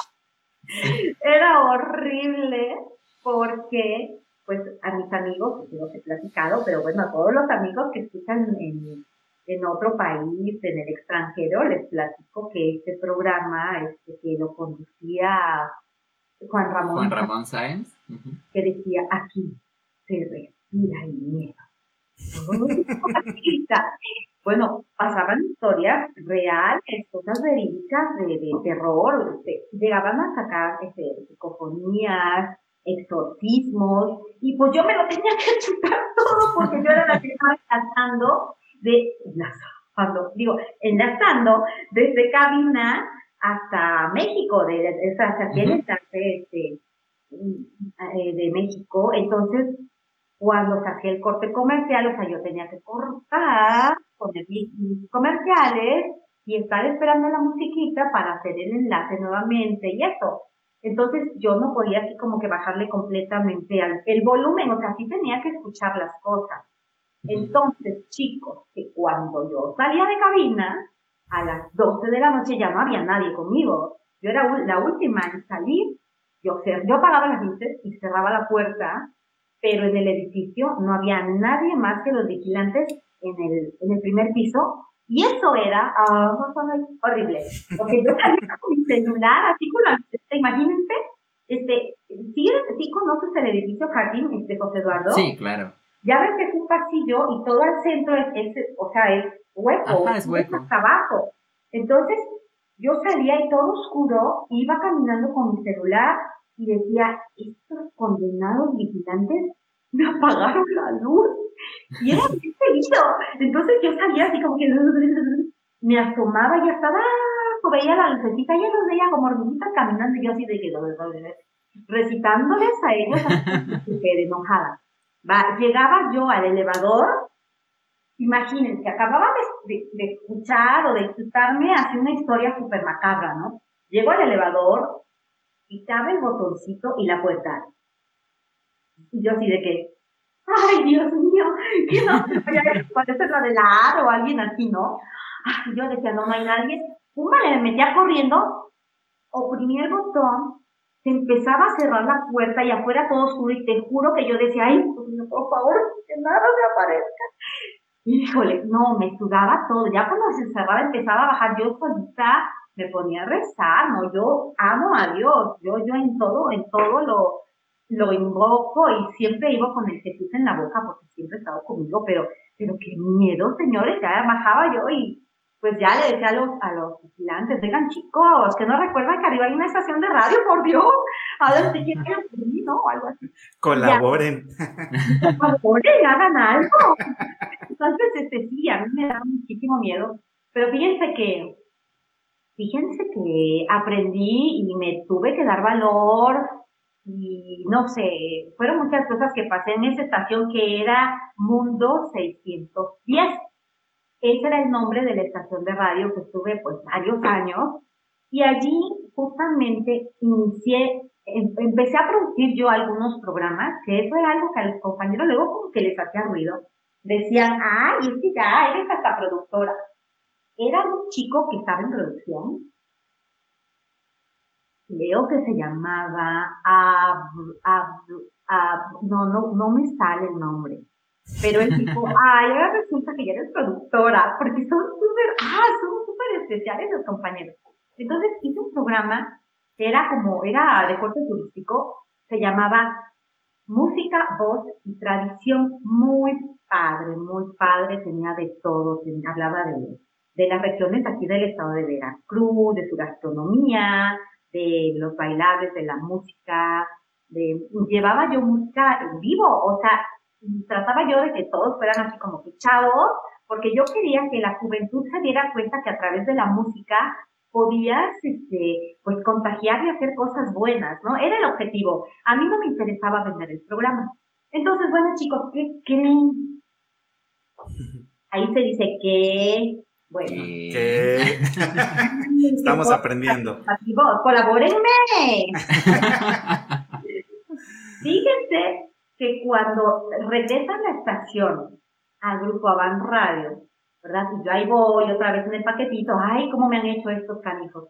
Era horrible porque, pues, a mis amigos, que los he platicado, pero bueno, a todos los amigos que escuchan en, en otro país, en el extranjero, les platico que este programa, este, que lo conducía Juan Ramón. Juan Ramón Sáenz. Que decía, aquí se respira el miedo bueno, pasaban historias reales, cosas verídicas de, terror, llegaban a sacar este, psicofonías, exorcismos, y pues yo me lo tenía que chutar todo porque yo era la que estaba enlazando de, enlazando, digo, enlazando desde cabina hasta México, de, de, hasta aquí en este, eh, de México, entonces cuando se hacía el corte comercial, o sea, yo tenía que cortar, poner mis comerciales y estar esperando la musiquita para hacer el enlace nuevamente y eso. Entonces yo no podía así como que bajarle completamente al, el volumen, o sea, sí tenía que escuchar las cosas. Entonces, chicos, que cuando yo salía de cabina, a las 12 de la noche ya no había nadie conmigo. Yo era la última en salir. Yo, yo apagaba las luces y cerraba la puerta pero en el edificio no había nadie más que los vigilantes en el, en el primer piso, y eso era uh, horrible. Porque yo salía con mi celular, así con la, imagínense, este, ¿sí, ¿sí conoces el edificio Jardín, este José Eduardo? Sí, claro. Ya ves que es un pasillo y todo el centro es, es o sea, es hueco, es hueco. hasta abajo. Entonces, yo salía y todo oscuro, iba caminando con mi celular y decía, estos condenados vigilantes me apagaron la luz. Y era muy seguido. Entonces yo salía así como que me asomaba y ya estaba, veía la lucecita y los veía como hormiguitas caminando y yo así de que recitándoles a ellos súper enojada. Va, llegaba yo al elevador, imagínense, acababa de, de, escuchar o de escucharme así una historia súper macabra, ¿no? Llego al elevador, cabe el botoncito y la puerta. Y yo así de que, ay Dios mío, *laughs* ¿qué no? La de la o alguien así, ¿no? Ay, yo decía, no, no hay nadie. Una le metía corriendo, oprimía el botón, se empezaba a cerrar la puerta y afuera todo oscuro y te juro que yo decía, ay, por favor, que nada me aparezca. Híjole, no, me sudaba todo. Ya cuando se cerraba empezaba a bajar yo solita me ponía a rezar, ¿no? Yo amo a Dios, yo, yo en todo, en todo lo, lo invoco y siempre iba con el Jesús en la boca porque siempre estaba conmigo, pero, pero qué miedo, señores, ya bajaba yo y pues ya le decía a los, a los vigilantes, vengan chicos, que no recuerdan que arriba hay una estación de radio, por Dios, a ver si quieren ¿no? O algo así. Colaboren. Colaboren, hagan algo. Entonces, este sí, a mí me da muchísimo miedo, pero fíjense que, fíjense que aprendí y me tuve que dar valor, y no sé, fueron muchas cosas que pasé en esa estación que era Mundo 610. Ese era el nombre de la estación de radio que estuve pues varios años y allí justamente inicié, em, empecé a producir yo algunos programas, que eso era algo que a los compañeros luego como que les hacía ruido. Decían, ay, es que ya eres hasta productora. Era un chico que estaba en producción creo que se llamaba no, no, no me sale el nombre. Pero él dijo, *laughs* ay, ahora resulta que ya eres productora, porque son súper, ah, son súper especiales los compañeros. Entonces hice un programa, era como, era de corte turístico, se llamaba Música, Voz y Tradición, muy padre, muy padre, tenía de todo, hablaba de, de las regiones aquí del estado de Veracruz, de su gastronomía, de los bailables, de la música, de, llevaba yo música en vivo, o sea, trataba yo de que todos fueran así como que chavos, porque yo quería que la juventud se diera cuenta que a través de la música podías, este, pues contagiar y hacer cosas buenas, ¿no? Era el objetivo. A mí no me interesaba vender el programa. Entonces, bueno, chicos, ¿qué creen? Ahí se dice que bueno. ¿Qué? *laughs* Estamos aprendiendo. ¡Colabórenme! *laughs* Fíjense que cuando regresa a la estación al grupo Avan Radio, ¿verdad? Y yo ahí voy otra vez en el paquetito, ay, cómo me han hecho estos canijos.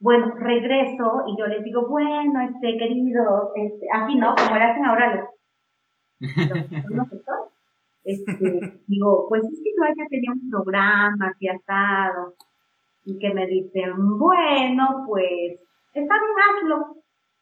Bueno, regreso y yo les digo, bueno, este, querido, este, así no, como le hacen ahora los, los, los este, *laughs* digo, pues es que yo tenía un programa ha estado y que me dicen, bueno, pues está bien, hazlo.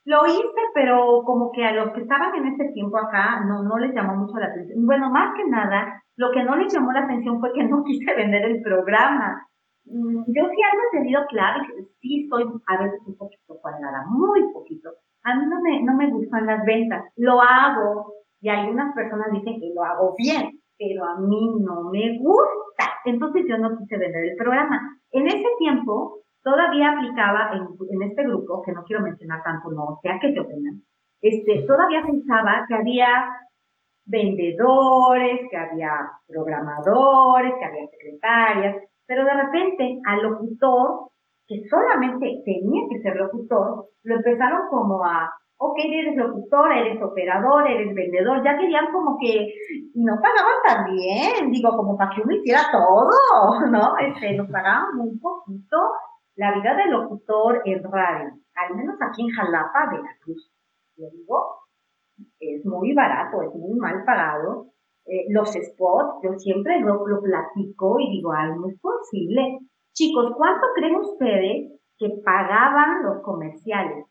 Lo hice, pero como que a los que estaban en ese tiempo acá no, no les llamó mucho la atención. Bueno, más que nada, lo que no les llamó la atención fue que no quise *laughs* vender el programa. Mm, yo sí algo he tenido claro que sí soy a veces un poquito cuadrada, muy poquito. A mí no me, no me gustan las ventas. Lo hago, y algunas personas dicen que lo hago bien, pero a mí no me gusta. Entonces yo no quise vender el programa. En ese tiempo todavía aplicaba en, este grupo, que no quiero mencionar tanto, no sea que te opinan, este, todavía pensaba que había vendedores, que había programadores, que había secretarias, pero de repente al locutor, que solamente tenía que ser locutor, lo empezaron como a ok, eres locutor, eres operador, eres vendedor, ya querían como que no pagaban tan bien, digo, como para que uno hiciera todo, *laughs* ¿no? Este, nos pagaban muy poquito la vida de locutor en radio, al menos aquí en Jalapa, Veracruz. Yo digo, es muy barato, es muy mal pagado. Eh, los spots, yo siempre lo, lo platico y digo, ay, no es posible. Chicos, ¿cuánto creen ustedes que pagaban los comerciales?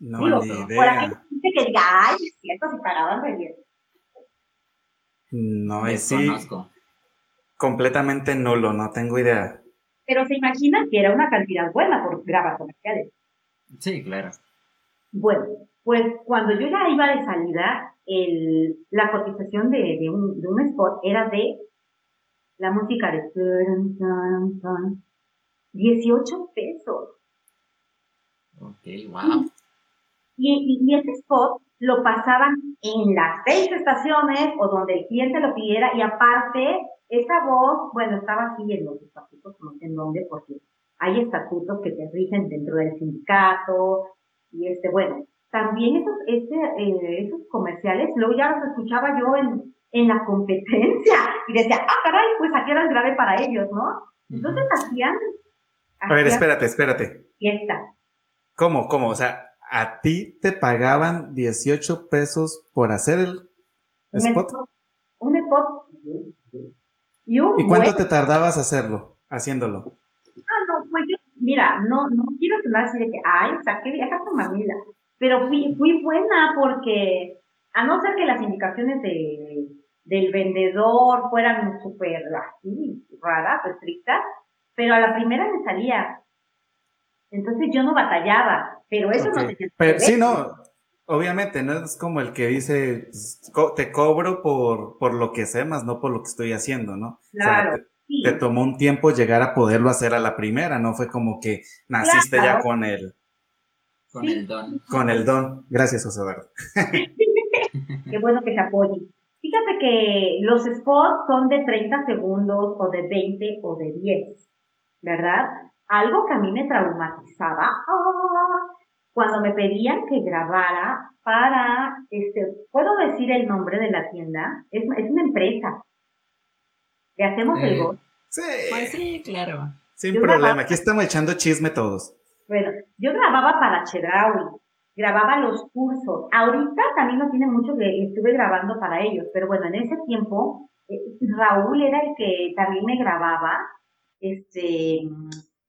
No, ni idea. Por aquí dice que diga, ay, es cierto, si pagaban re bien. No, es sí. Completamente nulo, no tengo idea. Pero se imagina que era una cantidad buena por grabar comerciales. Sí, claro. Bueno, pues cuando yo ya iba de salida, el, la cotización de, de, un, de un spot era de la música de 18 pesos. Ok, wow. Y, y, ese spot lo pasaban en las seis estaciones o donde el cliente lo pidiera y aparte esa voz, bueno, estaba así en los estatutos, no sé en dónde, porque hay estatutos que te rigen dentro del sindicato y este, bueno, también esos, este, eh, esos comerciales, luego ya los escuchaba yo en, en la competencia y decía, ah, caray, pues aquí era el grave para ellos, ¿no? Entonces hacían... A ver, espérate, espérate. Fiesta. ¿Cómo, cómo? O sea, a ti te pagaban 18 pesos por hacer el spot. Un spot. ¿Y, cuánto te tardabas hacerlo, haciéndolo? Ah, no, pues yo, mira, no, no quiero sonar así de que, ay, saqué vieja con mamila, pero fui, fui buena porque, a no ser que las indicaciones de, del vendedor fueran súper así, raras, estrictas, pero a la primera me salía. Entonces yo no batallaba, pero eso no te Pero sí, no, obviamente, no es como el que dice, pues, te cobro por, por lo que sé más, no por lo que estoy haciendo, ¿no? Claro. te, tomó un tiempo llegar a poderlo hacer a la primera, no fue como que naciste ya con el... Con el don. Con el don. Gracias, José Eduardo. *laughs* Qué bueno que se apoye. Fíjate que los spots son de 30 segundos o de 20 o de 10, ¿verdad? Algo que a mí me traumatizaba ¡ah! cuando me pedían que grabara para, este, ¿puedo decir el nombre de la tienda? Es, es una empresa. ¿Le hacemos el voz? Sí. Pues sí, claro. Sin problema, aquí estamos echando chisme todos. Bueno, yo grababa para Chedraui, grababa los cursos. Ahorita también no tiene mucho que estuve grabando para ellos, pero bueno, en ese tiempo eh, Raúl era el que también me grababa, este,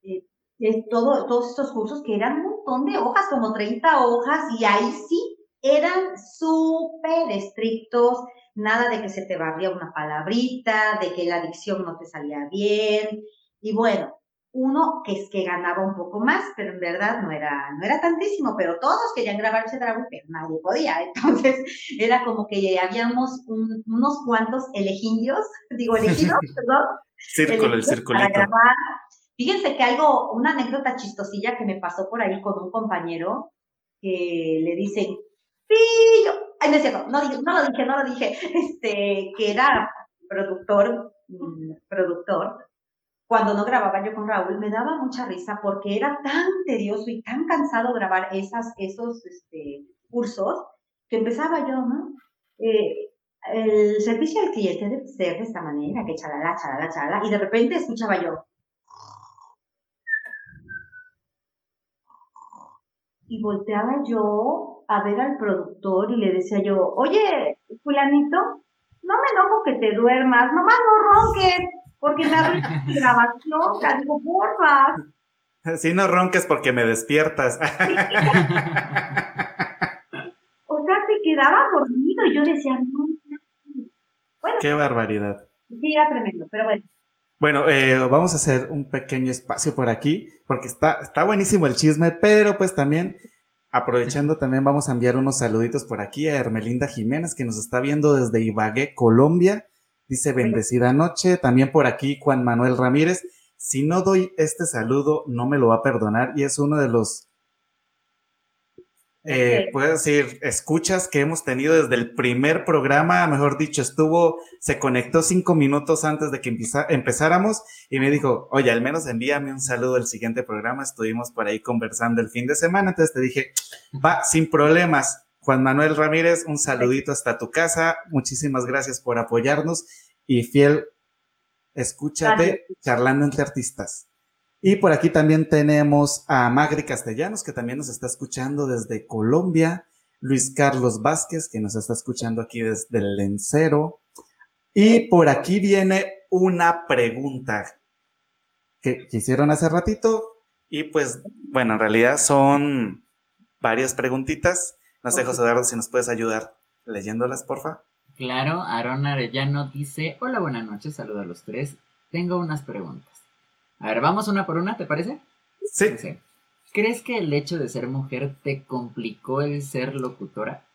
eh, todo, todos estos cursos que eran un montón de hojas, como 30 hojas, y ahí sí eran súper estrictos, nada de que se te barría una palabrita, de que la dicción no te salía bien, y bueno, uno que es que ganaba un poco más, pero en verdad no era, no era tantísimo, pero todos querían grabarse Dragon, pero nadie podía. *laughs* Entonces era como que habíamos unos cuantos elegidos, *laughs* digo elegidos, *laughs* perdón. Círculo, el. Para grabar. Fíjense que algo, una anécdota chistosilla que me pasó por ahí con un compañero que le dicen, pillo, ay, no es cierto, no, no lo dije, no lo dije, *laughs* este, que era productor, mm, productor, cuando no grababa yo con Raúl, me daba mucha risa porque era tan tedioso y tan cansado grabar esas, esos este, cursos que empezaba yo, ¿no? Eh, el servicio al cliente debe ser de esta manera, que chalala, chalala, chalala, y de repente escuchaba yo. Y volteaba yo a ver al productor y le decía yo, oye, fulanito, no me enojo que te duermas, nomás no ronques porque me abre *laughs* grabación, la digo, porfa. Si no ronques porque me despiertas. *laughs* o sea, se quedaba dormido y yo decía, no. Bueno, Qué barbaridad. Sí, era tremendo, pero bueno. Bueno, eh, vamos a hacer un pequeño espacio por aquí, porque está, está buenísimo el chisme, pero pues también, aprovechando, también vamos a enviar unos saluditos por aquí a Hermelinda Jiménez, que nos está viendo desde Ibagué, Colombia. Dice bendecida noche. También por aquí Juan Manuel Ramírez. Si no doy este saludo, no me lo va a perdonar. Y es uno de los, eh, puedo decir, escuchas que hemos tenido desde el primer programa. Mejor dicho, estuvo, se conectó cinco minutos antes de que empezáramos y me dijo, oye, al menos envíame un saludo del siguiente programa. Estuvimos por ahí conversando el fin de semana. Entonces te dije, va, sin problemas. Juan Manuel Ramírez, un saludito hasta tu casa. Muchísimas gracias por apoyarnos y fiel escúchate charlando entre artistas. Y por aquí también tenemos a Magri Castellanos, que también nos está escuchando desde Colombia. Luis Carlos Vázquez, que nos está escuchando aquí desde el Lencero. Y por aquí viene una pregunta que, que hicieron hace ratito. Y pues, bueno, en realidad son varias preguntitas. No sé, José Eduardo, si nos puedes ayudar leyéndolas, porfa. Claro, Aaron Arellano dice, hola, buenas noches, saludo a los tres. Tengo unas preguntas. A ver, vamos una por una, ¿te parece? Sí. ¿Crees que el hecho de ser mujer te complicó el ser locutora?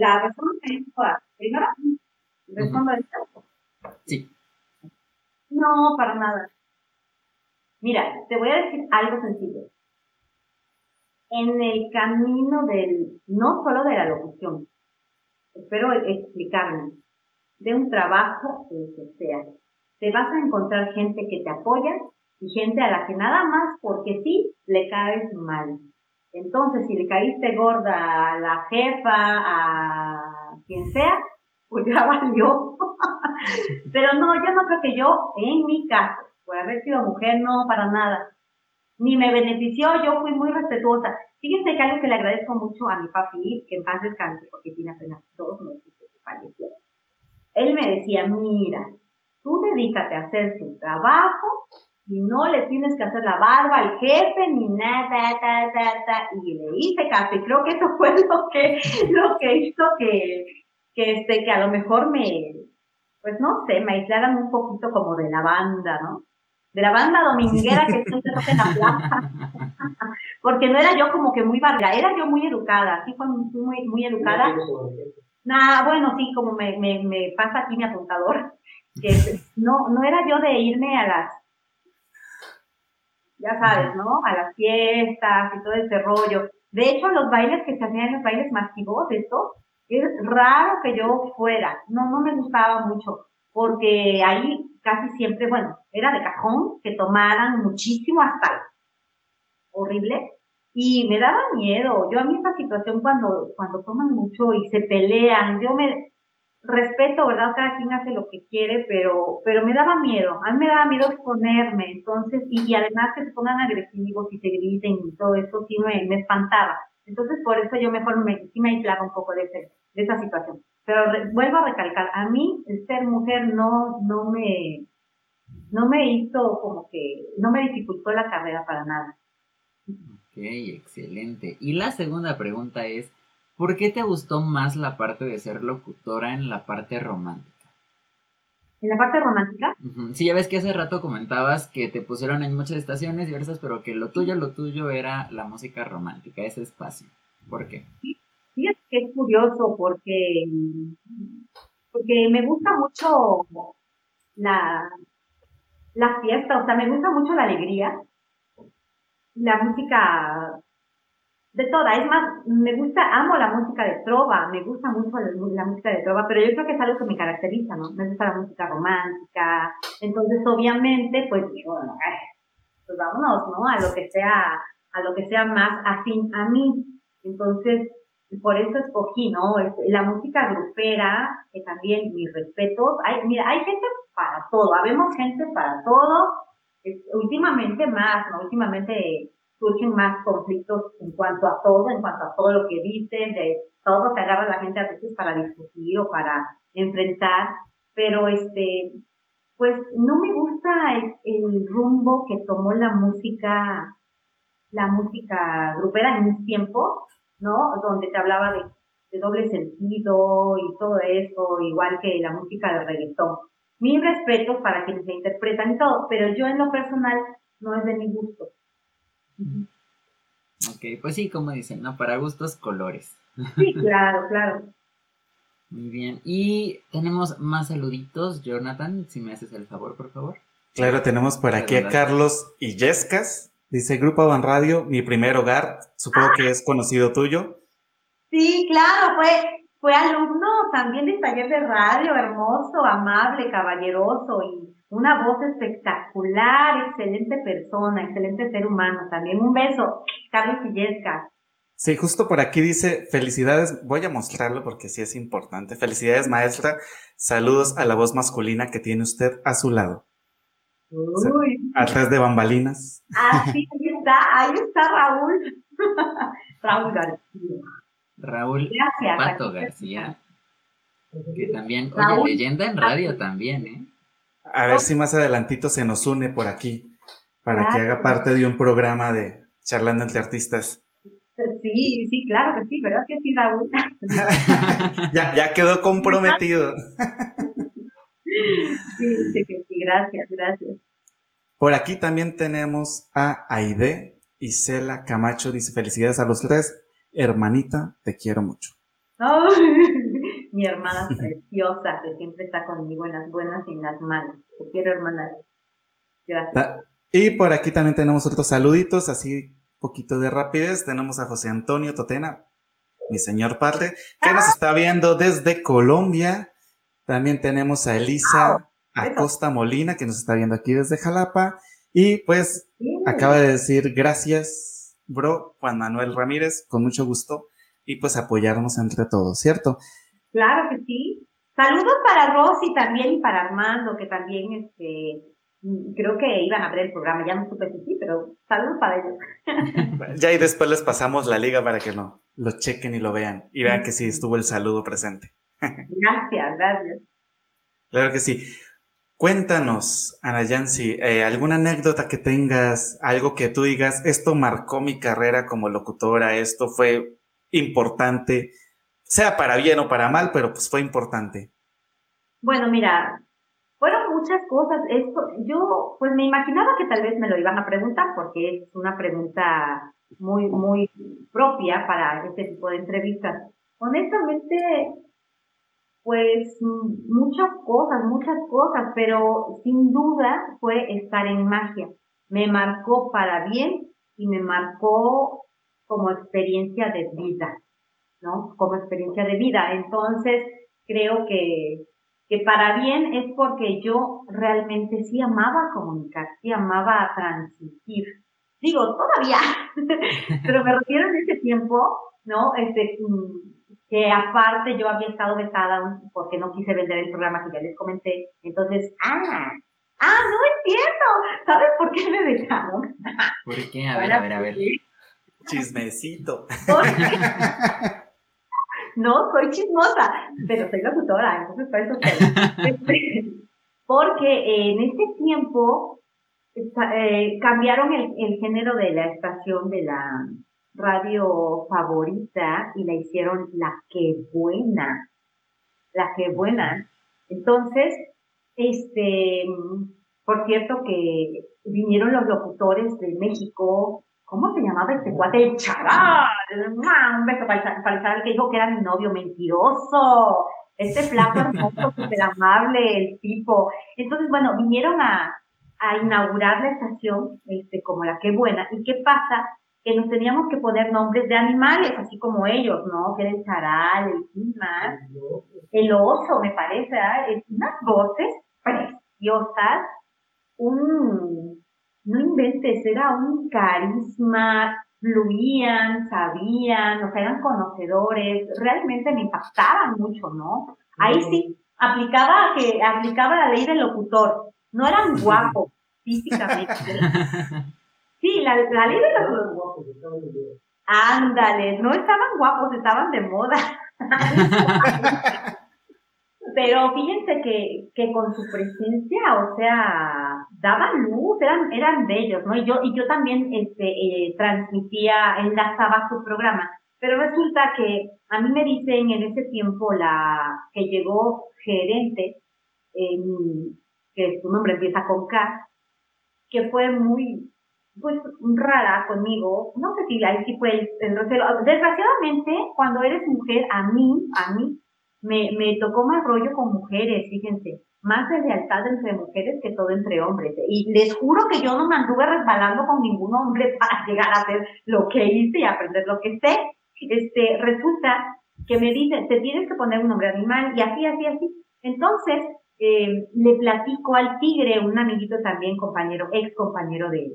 La respuesta es primero, respondo esto. Sí. No, para nada. Mira, te voy a decir algo sencillo en el camino del, no solo de la locución, espero explicarme, de un trabajo, el que sea. Te vas a encontrar gente que te apoya y gente a la que nada más porque sí le caes mal. Entonces, si le caíste gorda a la jefa, a quien sea, pues ya *laughs* valió. *laughs* Pero no, yo no creo que yo, en mi caso, por haber sido mujer, no, para nada ni me benefició, yo fui muy respetuosa. Fíjense que algo que le agradezco mucho a mi papi, que en paz descanse, porque tiene apenas dos meses que falleció. Él me decía, mira, tú dedícate a hacer tu trabajo y no le tienes que hacer la barba al jefe ni nada, ta, ta, ta. Y le hice caso y creo que eso fue *laughs* lo que, lo que hizo que, que, este, que a lo mejor me, pues no sé, me aislaran un poquito como de la banda, ¿no? de la banda dominguera que siempre toca en la plaza. *laughs* Porque no era yo como que muy barra, era yo muy educada, sí fue muy, muy educada. Nada, bueno, sí, como me, me, me pasa aquí mi apuntador, que no, no era yo de irme a las, ya sabes, ¿no? A las fiestas y todo ese rollo. De hecho, los bailes que se hacían, los bailes masivos, esto, es raro que yo fuera. No, no me gustaba mucho, porque ahí casi siempre, bueno, era de cajón que tomaran muchísimo hasta horrible y me daba miedo. Yo a mí esta situación cuando, cuando toman mucho y se pelean, yo me respeto, ¿verdad? Cada quien hace lo que quiere, pero, pero me daba miedo. A mí me daba miedo exponerme, entonces, y, además que se pongan agresivos y se griten y todo eso sí me, me espantaba. Entonces, por eso yo mejor me, sí me aislaba un poco de, ese, de esa situación. Pero vuelvo a recalcar, a mí el ser mujer no, no me, no me hizo como que, no me dificultó la carrera para nada. Ok, excelente. Y la segunda pregunta es, ¿por qué te gustó más la parte de ser locutora en la parte romántica? ¿En la parte romántica? Sí, ya ves que hace rato comentabas que te pusieron en muchas estaciones diversas, pero que lo tuyo, lo tuyo era la música romántica, ese espacio. ¿Por qué? Sí, es que es curioso porque, porque me gusta mucho la, la fiesta, o sea, me gusta mucho la alegría, la música de toda, es más, me gusta, amo la música de trova, me gusta mucho la, música de trova, pero yo creo que es algo que me caracteriza, ¿no? Me gusta la música romántica, entonces obviamente, pues digo, bueno, pues vámonos, ¿no? A lo que sea, a lo que sea más afín a mí. Entonces, por eso escogí, ¿no? La música grupera, que también mis respetos, hay, mira, hay gente para todo, habemos gente para todo, últimamente más, ¿no? Últimamente surgen más conflictos en cuanto a todo, en cuanto a todo lo que dicen, de todo que agarra la gente a veces para discutir o para enfrentar, pero este, pues no me gusta el, rumbo que tomó la música, la música grupera en un tiempo, ¿no? Donde te hablaba de, doble sentido y todo eso, igual que la música de reggaetón. Mi respeto para quienes se interpretan y todo, pero yo en lo personal no es de mi gusto. Ok, pues sí, como dicen, ¿no? Para gustos, colores. Sí, claro, claro. *laughs* Muy bien. Y tenemos más saluditos. Jonathan, si me haces el favor, por favor. Claro, tenemos por aquí a Carlos Illescas. Dice Grupo Avan Radio, mi primer hogar. Supongo que es conocido tuyo. Sí, claro, fue, fue alumno también de taller de radio, hermoso, amable, caballeroso y una voz espectacular, excelente persona, excelente ser humano también. Un beso, Carlos Illesca. Sí, justo por aquí dice, felicidades, voy a mostrarlo porque sí es importante. Felicidades, maestra. Saludos a la voz masculina que tiene usted a su lado. Uy. atrás de bambalinas. Ah, sí, ahí está, ahí está Raúl. *laughs* Raúl García. Raúl Pato García. Que también, oye, leyenda en radio también, ¿eh? A ver si más adelantito se nos une por aquí para que haga parte de un programa de charlando entre artistas. Sí, sí, claro que sí, ¿verdad que sí, Raúl? *laughs* ya, ya quedó comprometido. sí, sí, sí, gracias, gracias. Por aquí también tenemos a Aide Isela Camacho, dice felicidades a los tres, hermanita, te quiero mucho *laughs* mi hermana preciosa que siempre está conmigo en las buenas y en las malas. Te quiero, hermana. Gracias. Y por aquí también tenemos otros saluditos, así poquito de rapidez. Tenemos a José Antonio Totena, mi señor padre, que nos está viendo desde Colombia. También tenemos a Elisa Acosta Molina, que nos está viendo aquí desde Jalapa. Y pues acaba de decir gracias, bro, Juan Manuel Ramírez, con mucho gusto. Y pues apoyarnos entre todos, ¿cierto? Claro que sí. Saludos para Rosy también y para Armando, que también este, creo que iban a ver el programa, ya no supe si sí, pero saludos para ellos. *laughs* ya y después les pasamos la liga para que lo, lo chequen y lo vean y vean que sí estuvo el saludo presente. gracias, gracias. Claro que sí. Cuéntanos, Ana Yancy, eh, alguna anécdota que tengas, algo que tú digas, esto marcó mi carrera como locutora, esto fue importante sea para bien o para mal, pero pues fue importante. Bueno, mira, fueron muchas cosas. Esto, yo, pues me imaginaba que tal vez me lo iban a preguntar porque es una pregunta muy, muy propia para este tipo de entrevistas. Honestamente, pues muchas cosas, muchas cosas, pero sin duda fue estar en magia. Me marcó para bien y me marcó como experiencia de vida, ¿no? Como experiencia de vida. Entonces, creo que, que para bien es porque yo realmente sí amaba comunicar, sí amaba transmitir. Digo, todavía, *laughs* pero me refiero en ese tiempo, ¿no? Este, que aparte yo había estado besada porque no quise vender el programa que ya les comenté. Entonces, ah, ah, no entiendo. ¿Sabes por qué me besaron? ¿Por qué? A ver, a ver, a ver. Chismecito. no, soy chismosa, pero soy locutora, entonces por eso Porque en este tiempo eh, cambiaron el, el género de la estación de la radio favorita y la hicieron la que buena. La que buena. Entonces, este, por cierto que vinieron los locutores de México, ¿cómo se llamaba este cuate? El chaval. Un beso para el, que dijo que era mi novio mentiroso. Este flaco hermoso, *laughs* súper amable, el tipo. Entonces, bueno, vinieron a, a inaugurar la estación, este, como la que buena. ¿Y qué pasa? Que nos teníamos que poner nombres de animales, así como ellos, ¿no? Que era el charal, el pima, el oso, me parece, ¿eh? unas voces preciosas, un, no inventes, era un carisma, fluían, sabían, o sea, eran conocedores, realmente me impactaban mucho, ¿no? Ahí sí, aplicaba que, aplicaba la ley del locutor, no eran *laughs* guapos físicamente, *laughs* Sí, la, la ley de los guapos estaban de moda. Ándale, no estaban guapos, estaban de moda. *laughs* Pero fíjense que, que con su presencia, o sea, daban luz, eran, eran bellos, ¿no? Y yo, y yo también este, eh, transmitía, enlazaba su programa. Pero resulta que a mí me dicen en ese tiempo la que llegó gerente, que su nombre empieza con K, que fue muy, pues rara conmigo, no sé si ahí sí fue el. Desgraciadamente, cuando eres mujer, a mí, a mí, me, me tocó más rollo con mujeres, fíjense, más de lealtad entre mujeres que todo entre hombres. Y les juro que yo no me anduve resbalando con ningún hombre *laughs* para llegar a hacer lo que hice y aprender lo que sé. Este, resulta que me dicen, te tienes que poner un nombre animal y así, así, así. Entonces, eh, le platico al tigre, un amiguito también, compañero, ex compañero de,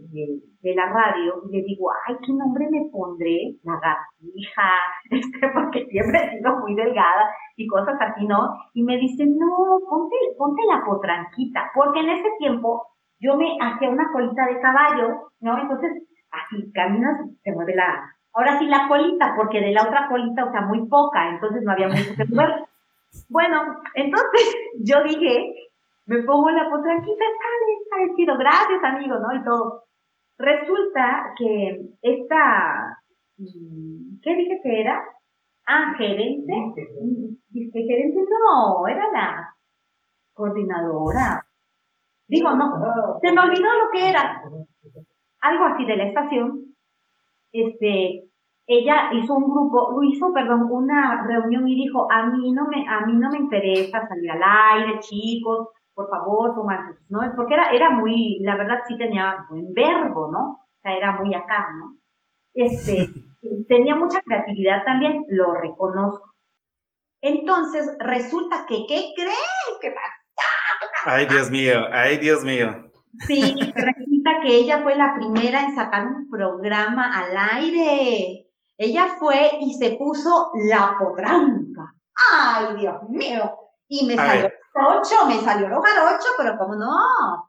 de, la radio, y le digo, ay, ¿qué nombre me pondré? La gatija, *laughs* este, porque siempre he sido muy delgada y cosas así, ¿no? Y me dice, no, ponte, ponte la potranquita, porque en ese tiempo yo me hacía una colita de caballo, ¿no? Entonces, así caminas, se mueve la, ahora sí la colita, porque de la otra colita, o sea, muy poca, entonces no había mucho que *laughs* mover. Bueno, entonces *laughs* yo dije, me pongo la potranquita, está bien, está gracias amigo, ¿no? Y todo. Resulta que esta, mm, ¿qué dije que era? Ah, gerente. Dice gerente no, era la coordinadora. Digo, no, se me olvidó lo que era. Algo así de la estación. Este, ella hizo un grupo, hizo, perdón, una reunión y dijo, a mí no me, a mí no me interesa salir al aire, chicos, por favor, pónganse ¿no? Porque era, era muy, la verdad sí tenía buen verbo, ¿no? O sea, era muy acá, ¿no? Este, tenía mucha creatividad también, lo reconozco. Entonces, resulta que, ¿qué creen? ¿Qué pasa? Ay, Dios mío, ay, Dios mío. Sí, *laughs* resulta que ella fue la primera en sacar un programa al aire. Ella fue y se puso la potranca. ¡Ay, Dios mío! Y me salió ocho, me salió el ocho, pero ¿cómo no?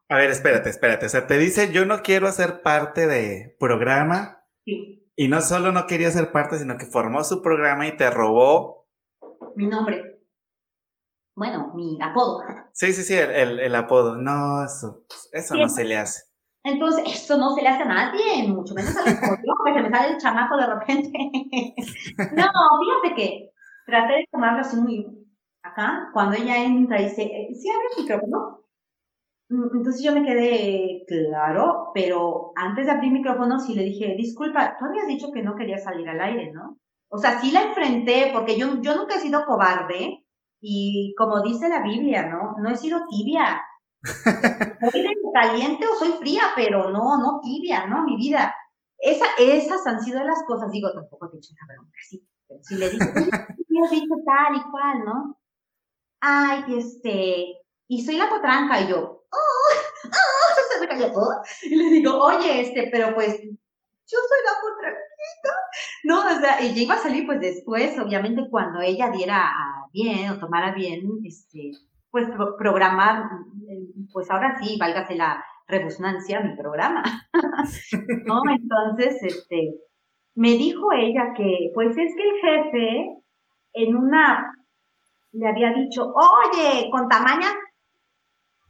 A ver, espérate, espérate. O sea, te dice, yo no quiero ser parte de programa. Sí. Y no solo no quería ser parte, sino que formó su programa y te robó. Mi nombre. Bueno, mi apodo. Sí, sí, sí, el, el, apodo. No, eso, eso no se le hace. Entonces, esto no se le hace a nadie, mucho menos al escorpión, que se me sale el chamaco de repente. *laughs* no, fíjate que traté de tomarlo así muy acá, cuando ella entra y dice, ¿sí abre el micrófono? Mm, entonces yo me quedé, claro, pero antes de abrir micrófono sí le dije, disculpa, tú habías dicho que no querías salir al aire, ¿no? O sea, sí la enfrenté, porque yo, yo nunca he sido cobarde y como dice la Biblia, ¿no? No he sido tibia. Soy caliente o soy fría, pero no, no tibia, ¿no? Mi vida. Esa, esas han sido las cosas, digo, tampoco te he hecho una bronca, sí. Pero si le digo, has dicho tal y cual, ¿no? Ay, este, y soy la potranca, y yo, oh, oh, *laughs* se me cayó, oh. y le digo, oye, este, pero pues, yo soy la potranquita, ¿no? O sea, ella iba a salir pues después, obviamente cuando ella diera bien o tomara bien, este, pues programar, pues ahora sí, válgase la rebusnancia, mi programa, *laughs* ¿no? Entonces, este, me dijo ella que, pues es que el jefe en una le había dicho, oye, con tamaña,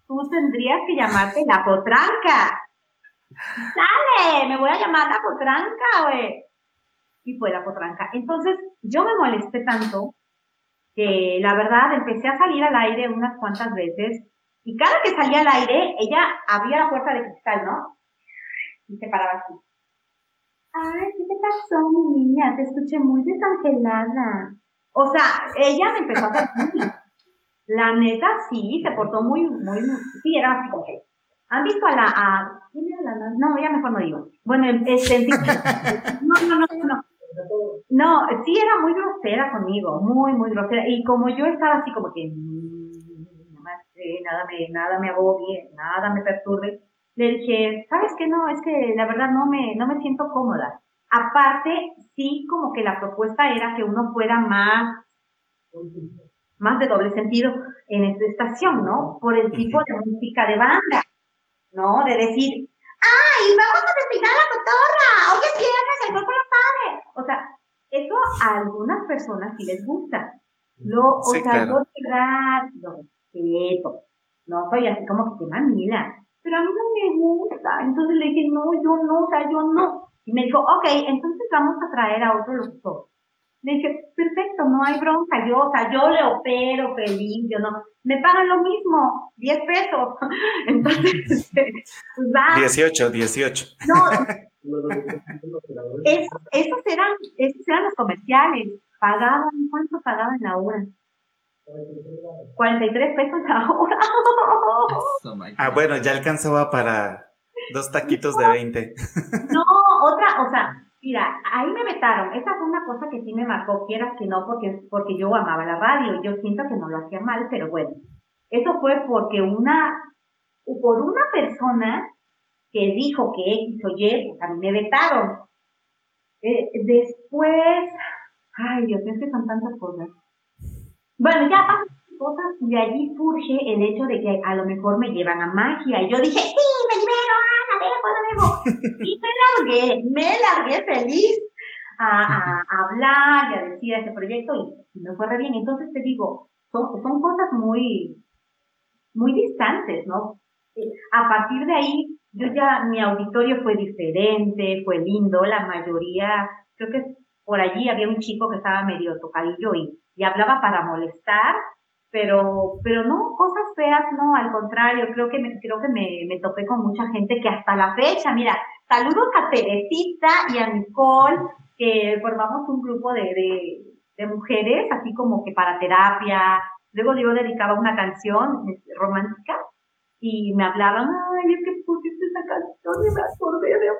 tú tendrías que llamarte la potranca. Dale, me voy a llamar la potranca, güey. Y fue la potranca. Entonces, yo me molesté tanto que la verdad empecé a salir al aire unas cuantas veces y cada que salía al aire, ella abría la puerta de cristal, ¿no? Y se paraba así. Ay, ¿qué te pasó, mi niña? Te escuché muy desangelada. O sea, ella me empezó a hacer La neta, sí, se portó muy, muy, sí, era así como que, ¿han visto a la, a, no, ya mejor no digo. Bueno, este, *laughs* no, no, no, no. No, sí era muy grosera conmigo, muy, muy grosera. Y como yo estaba así como que, nada me, nada me agobie, nada me perturbe, le dije, ¿sabes qué? No, es que la verdad no me, no me siento cómoda. Aparte, sí, como que la propuesta era que uno fuera más, más de doble sentido en esta estación, ¿no? Por el tipo de música de banda, ¿no? De decir, ¡ay, vamos a destinar la cotorra! ¡Hoy es viernes, el cuerpo! O sea, eso a algunas personas sí les gusta. Lo, o sea, yo verdad, lo respeto. No soy así como que mamila. Pero a mí no me gusta. Entonces le dije, no, yo no, o sea, yo no. Y me dijo, ok, entonces vamos a traer a otro locutor. Le dije, perfecto, no hay bronca, yo, o sea, yo le opero feliz, yo no, me pagan lo mismo, 10 pesos. *laughs* Entonces, *laughs* este, pues va. 18, 18. No, *laughs* esos, eran, esos eran los comerciales, pagaban, ¿cuánto pagaban la hora? 43 pesos la hora. ah, bueno, ya alcanzaba para dos taquitos de 20. No, otra, o sea, mira, ahí me vetaron. Esa fue una cosa que sí me marcó, quieras que no, porque, porque yo amaba la radio. Yo siento que no lo hacía mal, pero bueno. Eso fue porque una, por una persona que dijo que X o Y, pues a mí me vetaron. Eh, después, ay Dios, es que son tantas cosas. Bueno, ya pasan cosas y de allí surge el hecho de que a lo mejor me llevan a magia. Y yo dije, sí, me libero, ah, la dejo, la dejo. Y me largué, me largué feliz a, hablar y a decir ese proyecto y, me fue re bien. Entonces te digo, son, son cosas muy, muy distantes, ¿no? A partir de ahí, yo ya, mi auditorio fue diferente, fue lindo, la mayoría, creo que por allí había un chico que estaba medio tocadillo y y hablaba para molestar, pero, pero no, cosas feas, no, al contrario, creo que me, creo que me, me topé con mucha gente que hasta la fecha, mira, saludos a Teresita y a Nicole, que formamos un grupo de, de, de mujeres, así como que para terapia, luego yo dedicaba una canción este, romántica, y me hablaban, ay, es que pusiste esa canción y me acordé de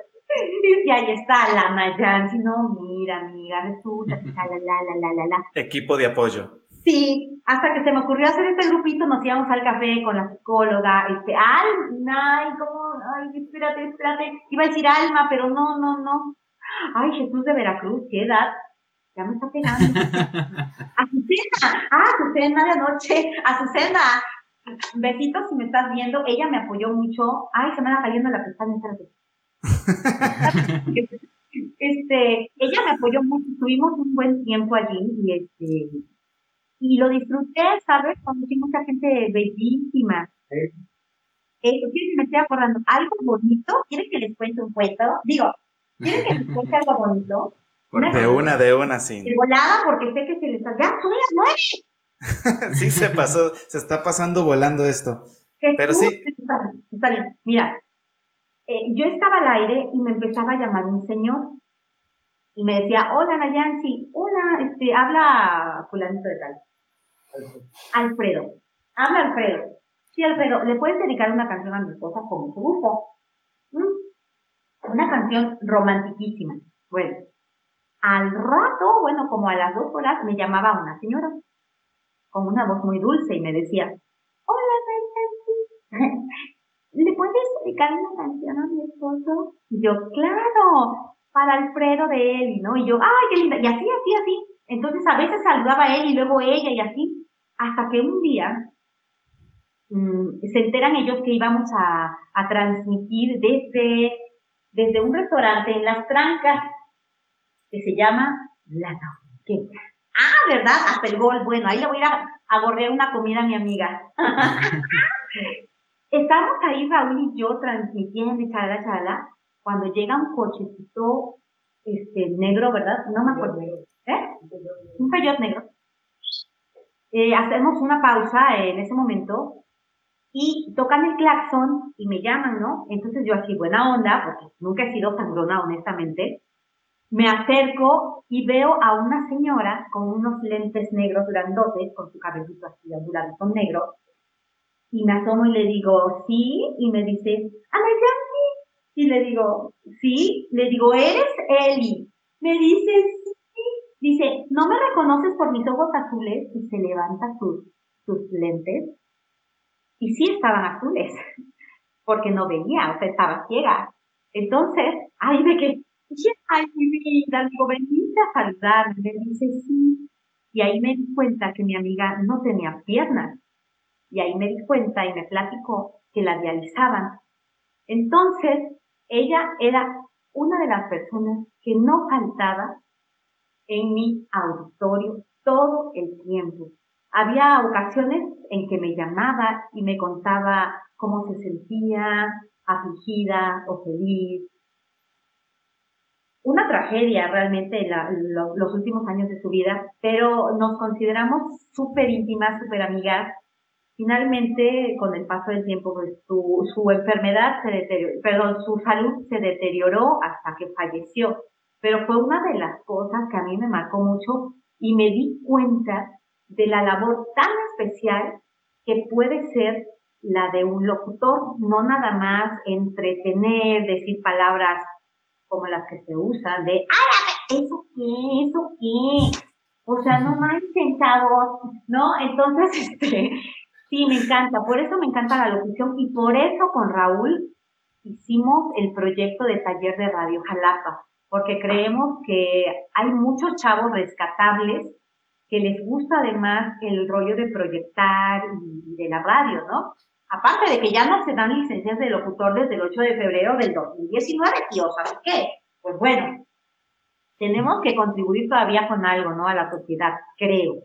y ahí está la Mayan, si no, mira, amiga, resulta, *laughs* la, la, la, la, la, la. Equipo de apoyo. Sí, hasta que se me ocurrió hacer este grupito, nos íbamos al café con la psicóloga, este, Alma, ay, ¿cómo? Ay, espérate, espérate, iba a decir Alma, pero no, no, no. Ay, Jesús de Veracruz, qué edad, ya me está pegando. *laughs* Azucena, ah, Azucena de anoche, Azucena, besitos si me estás viendo, ella me apoyó mucho, ay, se me va cayendo la pestaña, espérate *laughs* *laughs* este, ella me apoyó mucho, estuvimos un buen tiempo allí y este y lo disfruté, ¿sabes? Conocí mucha gente bellísima. Eh, me estoy acordando? ¿Algo bonito? ¿Quieren que les cuente un cuento? Digo, ¿quieren que les cuente algo bonito? *laughs* de una, de una, sí. De volada, porque sé que se les... ¡Ya, son las nueve! *laughs* sí, se pasó, se está pasando volando esto. Pero sí. Está bien. Mira, eh, yo estaba al aire y me empezaba a llamar un señor y me decía, hola Nayansi, hola, este, habla fulanito de tal. Alfredo, habla Alfredo. Sí, Alfredo, ¿le puedes dedicar una canción a mi esposa con mucho gusto? ¿Mm? Una canción romantiquísima. Bueno, al rato, bueno, como a las dos horas, me llamaba una señora con una voz muy dulce y me decía, hola Nayansi, *laughs* ¿le puedes dedicar una canción a mi esposo? Y yo, claro, para Alfredo de él, ¿no? Y yo, ¡ay, qué linda! Y así, así, así. Entonces a veces saludaba a él y luego ella y así, hasta que un día mm, se enteran ellos que íbamos a, a transmitir desde, desde un restaurante en Las Trancas que se llama La Noqueta. Ah, ¿verdad? Hasta el gol. Bueno, ahí le voy a ir a, a gorrear una comida a mi amiga. *laughs* Estamos ahí, Raúl y yo, transmitiendo chala, chala, cuando llega un cochecito este, negro, ¿verdad? No me acuerdo. ¿Eh? Un Peugeot negro. Eh, hacemos una pausa en ese momento y tocan el claxon y me llaman, ¿no? Entonces yo así, buena onda, porque nunca he sido sangrona, honestamente, me acerco y veo a una señora con unos lentes negros grandotes, con su cabellito así ondulado negro, y me asomo y le digo, sí, y me dice, Ana, ya y le digo, sí, le digo, ¿eres Eli? Me dice, sí. Dice, ¿no me reconoces por mis ojos azules? Y se levanta sus, sus lentes. Y sí estaban azules, *laughs* porque no veía, o sea, estaba ciega. Entonces, ay, de que, ay, mi vida, digo, veniste a saludar. Me dice, sí. Y ahí me di cuenta que mi amiga no tenía piernas. Y ahí me di cuenta y me platicó que la realizaban. Entonces, ella era una de las personas que no faltaba en mi auditorio todo el tiempo. Había ocasiones en que me llamaba y me contaba cómo se sentía, afligida o feliz. Una tragedia realmente en los últimos años de su vida, pero nos consideramos súper íntimas, súper amigas Finalmente, con el paso del tiempo, pues, su, su enfermedad se deterioró, perdón, su salud se deterioró hasta que falleció. Pero fue una de las cosas que a mí me marcó mucho y me di cuenta de la labor tan especial que puede ser la de un locutor, no nada más entretener, decir palabras como las que se usan de, ¡ay, eso qué, eso qué! O sea, no más chavos, ¿no? Entonces, *laughs* este, Sí, me encanta, por eso me encanta la locución y por eso con Raúl hicimos el proyecto de taller de Radio Jalapa, porque creemos que hay muchos chavos rescatables que les gusta además el rollo de proyectar y de la radio, ¿no? Aparte de que ya no se dan licencias de locutor desde el 8 de febrero del 2019, tíos, así que, pues bueno, tenemos que contribuir todavía con algo, ¿no? A la sociedad, creo.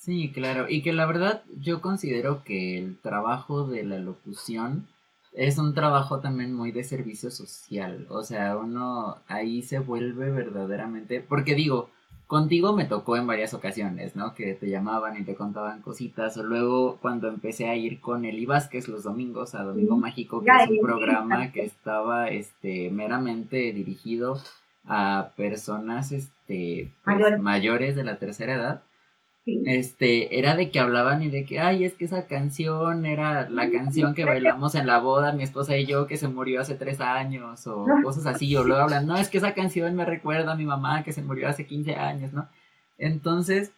Sí, claro, y que la verdad yo considero que el trabajo de la locución es un trabajo también muy de servicio social, o sea, uno ahí se vuelve verdaderamente, porque digo, contigo me tocó en varias ocasiones, ¿no? Que te llamaban y te contaban cositas, o luego cuando empecé a ir con Eli Vázquez los domingos a Domingo Mágico, que es un programa que estaba, este, meramente dirigido a personas, este, pues, mayores de la tercera edad este, era de que hablaban y de que, ay, es que esa canción era la canción que bailamos en la boda, mi esposa y yo, que se murió hace tres años, o cosas así, o luego hablan, no, es que esa canción me recuerda a mi mamá que se murió hace 15 años, ¿no? Entonces,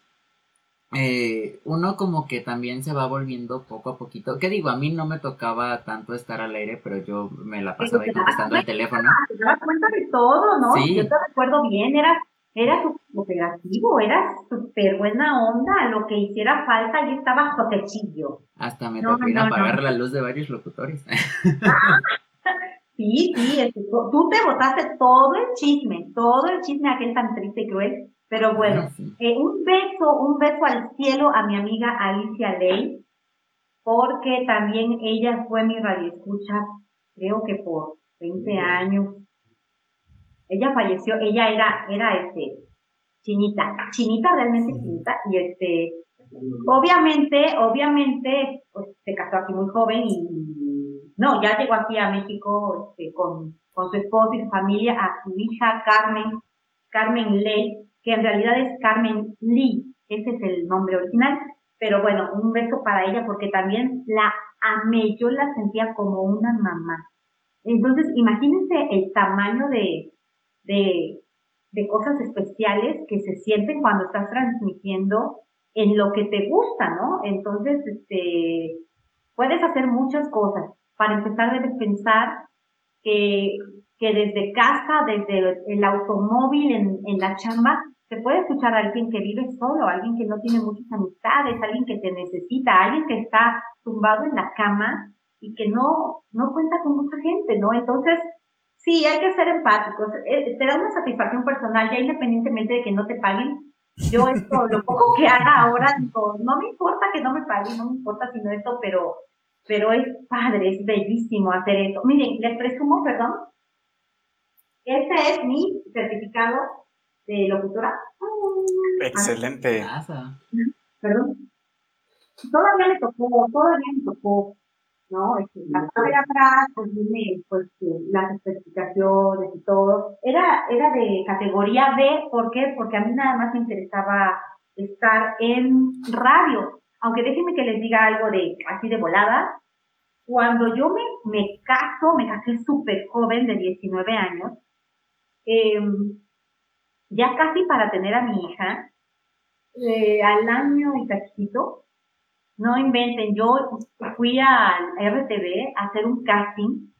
eh, uno como que también se va volviendo poco a poquito. ¿Qué digo? A mí no me tocaba tanto estar al aire, pero yo me la pasaba ahí contestando el teléfono. Te das cuenta de todo, ¿no? Yo te recuerdo bien, era era operativo, era súper buena onda, lo que hiciera falta, y estaba jotecillo. Hasta me tocó ir a apagar la luz de varios locutores. *laughs* sí, sí, este, tú te botaste todo el chisme, todo el chisme aquel tan triste y cruel, pero bueno, eh, un beso, un beso al cielo a mi amiga Alicia Ley, porque también ella fue mi radioescucha, creo que por 20 años, ella falleció, ella era, era este, chinita, chinita realmente chinita, y este, Obviamente, obviamente, pues se casó aquí muy joven y no, ya llegó aquí a México este, con, con su esposo y su familia, a su hija Carmen, Carmen Ley, que en realidad es Carmen Lee, ese es el nombre original, pero bueno, un beso para ella porque también la amé, yo la sentía como una mamá. Entonces, imagínense el tamaño de, de, de cosas especiales que se sienten cuando estás transmitiendo en lo que te gusta, ¿no? Entonces, este, puedes hacer muchas cosas. Para empezar, debes pensar que, que desde casa, desde el automóvil, en, en la chamba, se puede escuchar a alguien que vive solo, alguien que no tiene muchas amistades, alguien que te necesita, alguien que está tumbado en la cama y que no, no cuenta con mucha gente, ¿no? Entonces, sí, hay que ser empáticos. Eh, te da una satisfacción personal, ya independientemente de que no te paguen. Yo esto, lo poco que haga ahora, digo, no me importa que no me paguen, no me importa sino esto, pero, pero es padre, es bellísimo hacer eso. Miren, les presumo, perdón, este es mi certificado de locutora. Excelente. Perdón. Todavía me tocó, todavía me tocó, ¿no? Este, la de atrás, pues viene, pues, las especificaciones y todo. Era, era de categoría B, ¿por qué? Porque a mí nada más me interesaba estar en radio. Aunque déjenme que les diga algo de, así de volada. Cuando yo me, me caso, me casé súper joven, de 19 años, eh, ya casi para tener a mi hija, eh, al año y cachito, no inventen, yo fui al RTV a hacer un casting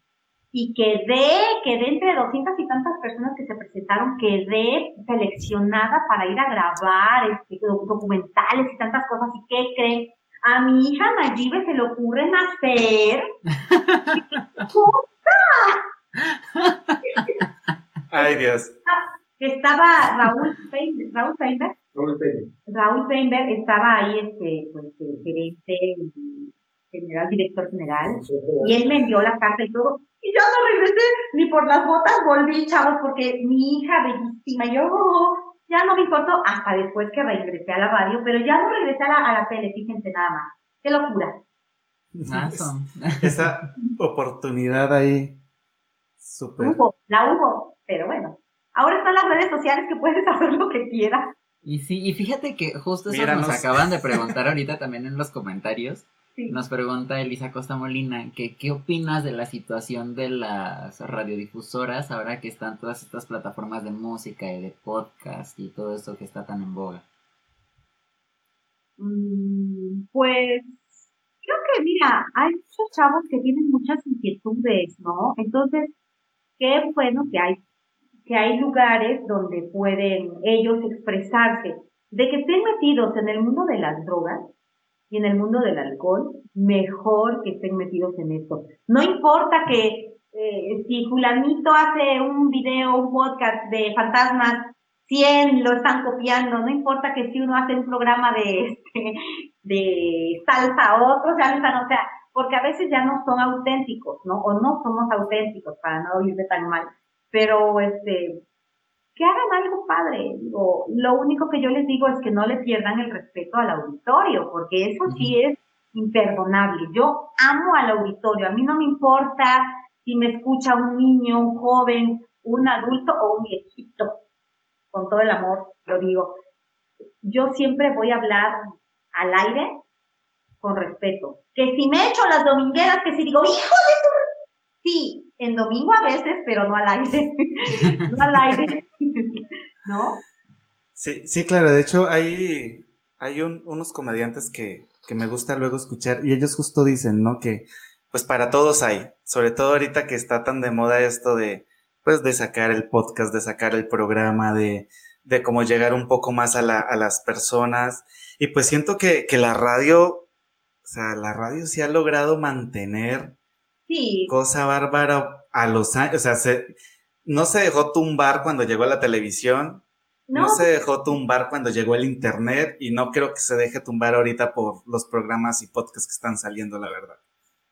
y quedé, quedé entre doscientas y tantas personas que se presentaron, quedé seleccionada para ir a grabar este, documentales y tantas cosas. ¿Y qué creen? A mi hija Nayibe se le ocurre nacer. *laughs* Ay, Dios. Estaba Raúl Feinberg, Raúl Feinberg. Raúl Feinberg. estaba ahí, este, pues, el gerente, general, director general, y él me envió la carta y todo, y yo no regresé, ni por las botas volví, chavos, porque mi hija bellísima, yo ya no me importó, hasta después que regresé a la radio, pero ya no regresé a la, a la tele, fíjense nada más, qué locura. *laughs* Esa oportunidad ahí, súper. la hubo, pero bueno. Ahora están las redes sociales que puedes *laughs* hacer lo que quieras. Y sí, y fíjate que justo eso nos acaban de preguntar ahorita también en los comentarios. Nos pregunta Elisa Costa Molina que qué opinas de la situación de las radiodifusoras ahora que están todas estas plataformas de música y de podcast y todo eso que está tan en boga. Mm, pues creo que mira, hay muchos chavos que tienen muchas inquietudes, ¿no? Entonces, qué bueno que hay que hay lugares donde pueden ellos expresarse. De que estén metidos en el mundo de las drogas y en el mundo del alcohol, mejor que estén metidos en esto. No importa que eh, si fulanito hace un video, un podcast de fantasmas, 100 lo están copiando, no importa que si uno hace un programa de, este, *laughs* de salsa, no están, o sea, porque a veces ya no son auténticos, ¿no? O no somos auténticos para no oírse tan mal pero este, que hagan algo padre. Digo, lo único que yo les digo es que no le pierdan el respeto al auditorio, porque eso sí es imperdonable. Yo amo al auditorio, a mí no me importa si me escucha un niño, un joven, un adulto o un viejito, con todo el amor lo digo. Yo siempre voy a hablar al aire con respeto. Que si me echo las domingueras, que si digo, hijo de. Sí, en domingo a veces, pero no al aire. *laughs* no al aire. ¿No? Sí, sí, claro. De hecho, hay, hay unos comediantes que, que me gusta luego escuchar y ellos justo dicen, ¿no? Que pues para todos hay. Sobre todo ahorita que está tan de moda esto de, pues, de sacar el podcast, de sacar el programa, de, de cómo llegar un poco más a, la, a las personas. Y pues siento que, que la radio, o sea, la radio sí ha logrado mantener Cosa bárbara a los años, o sea, se, no se dejó tumbar cuando llegó a la televisión, no. se dejó tumbar cuando llegó el internet y no creo que se deje tumbar ahorita por los programas y podcasts que están saliendo, la verdad.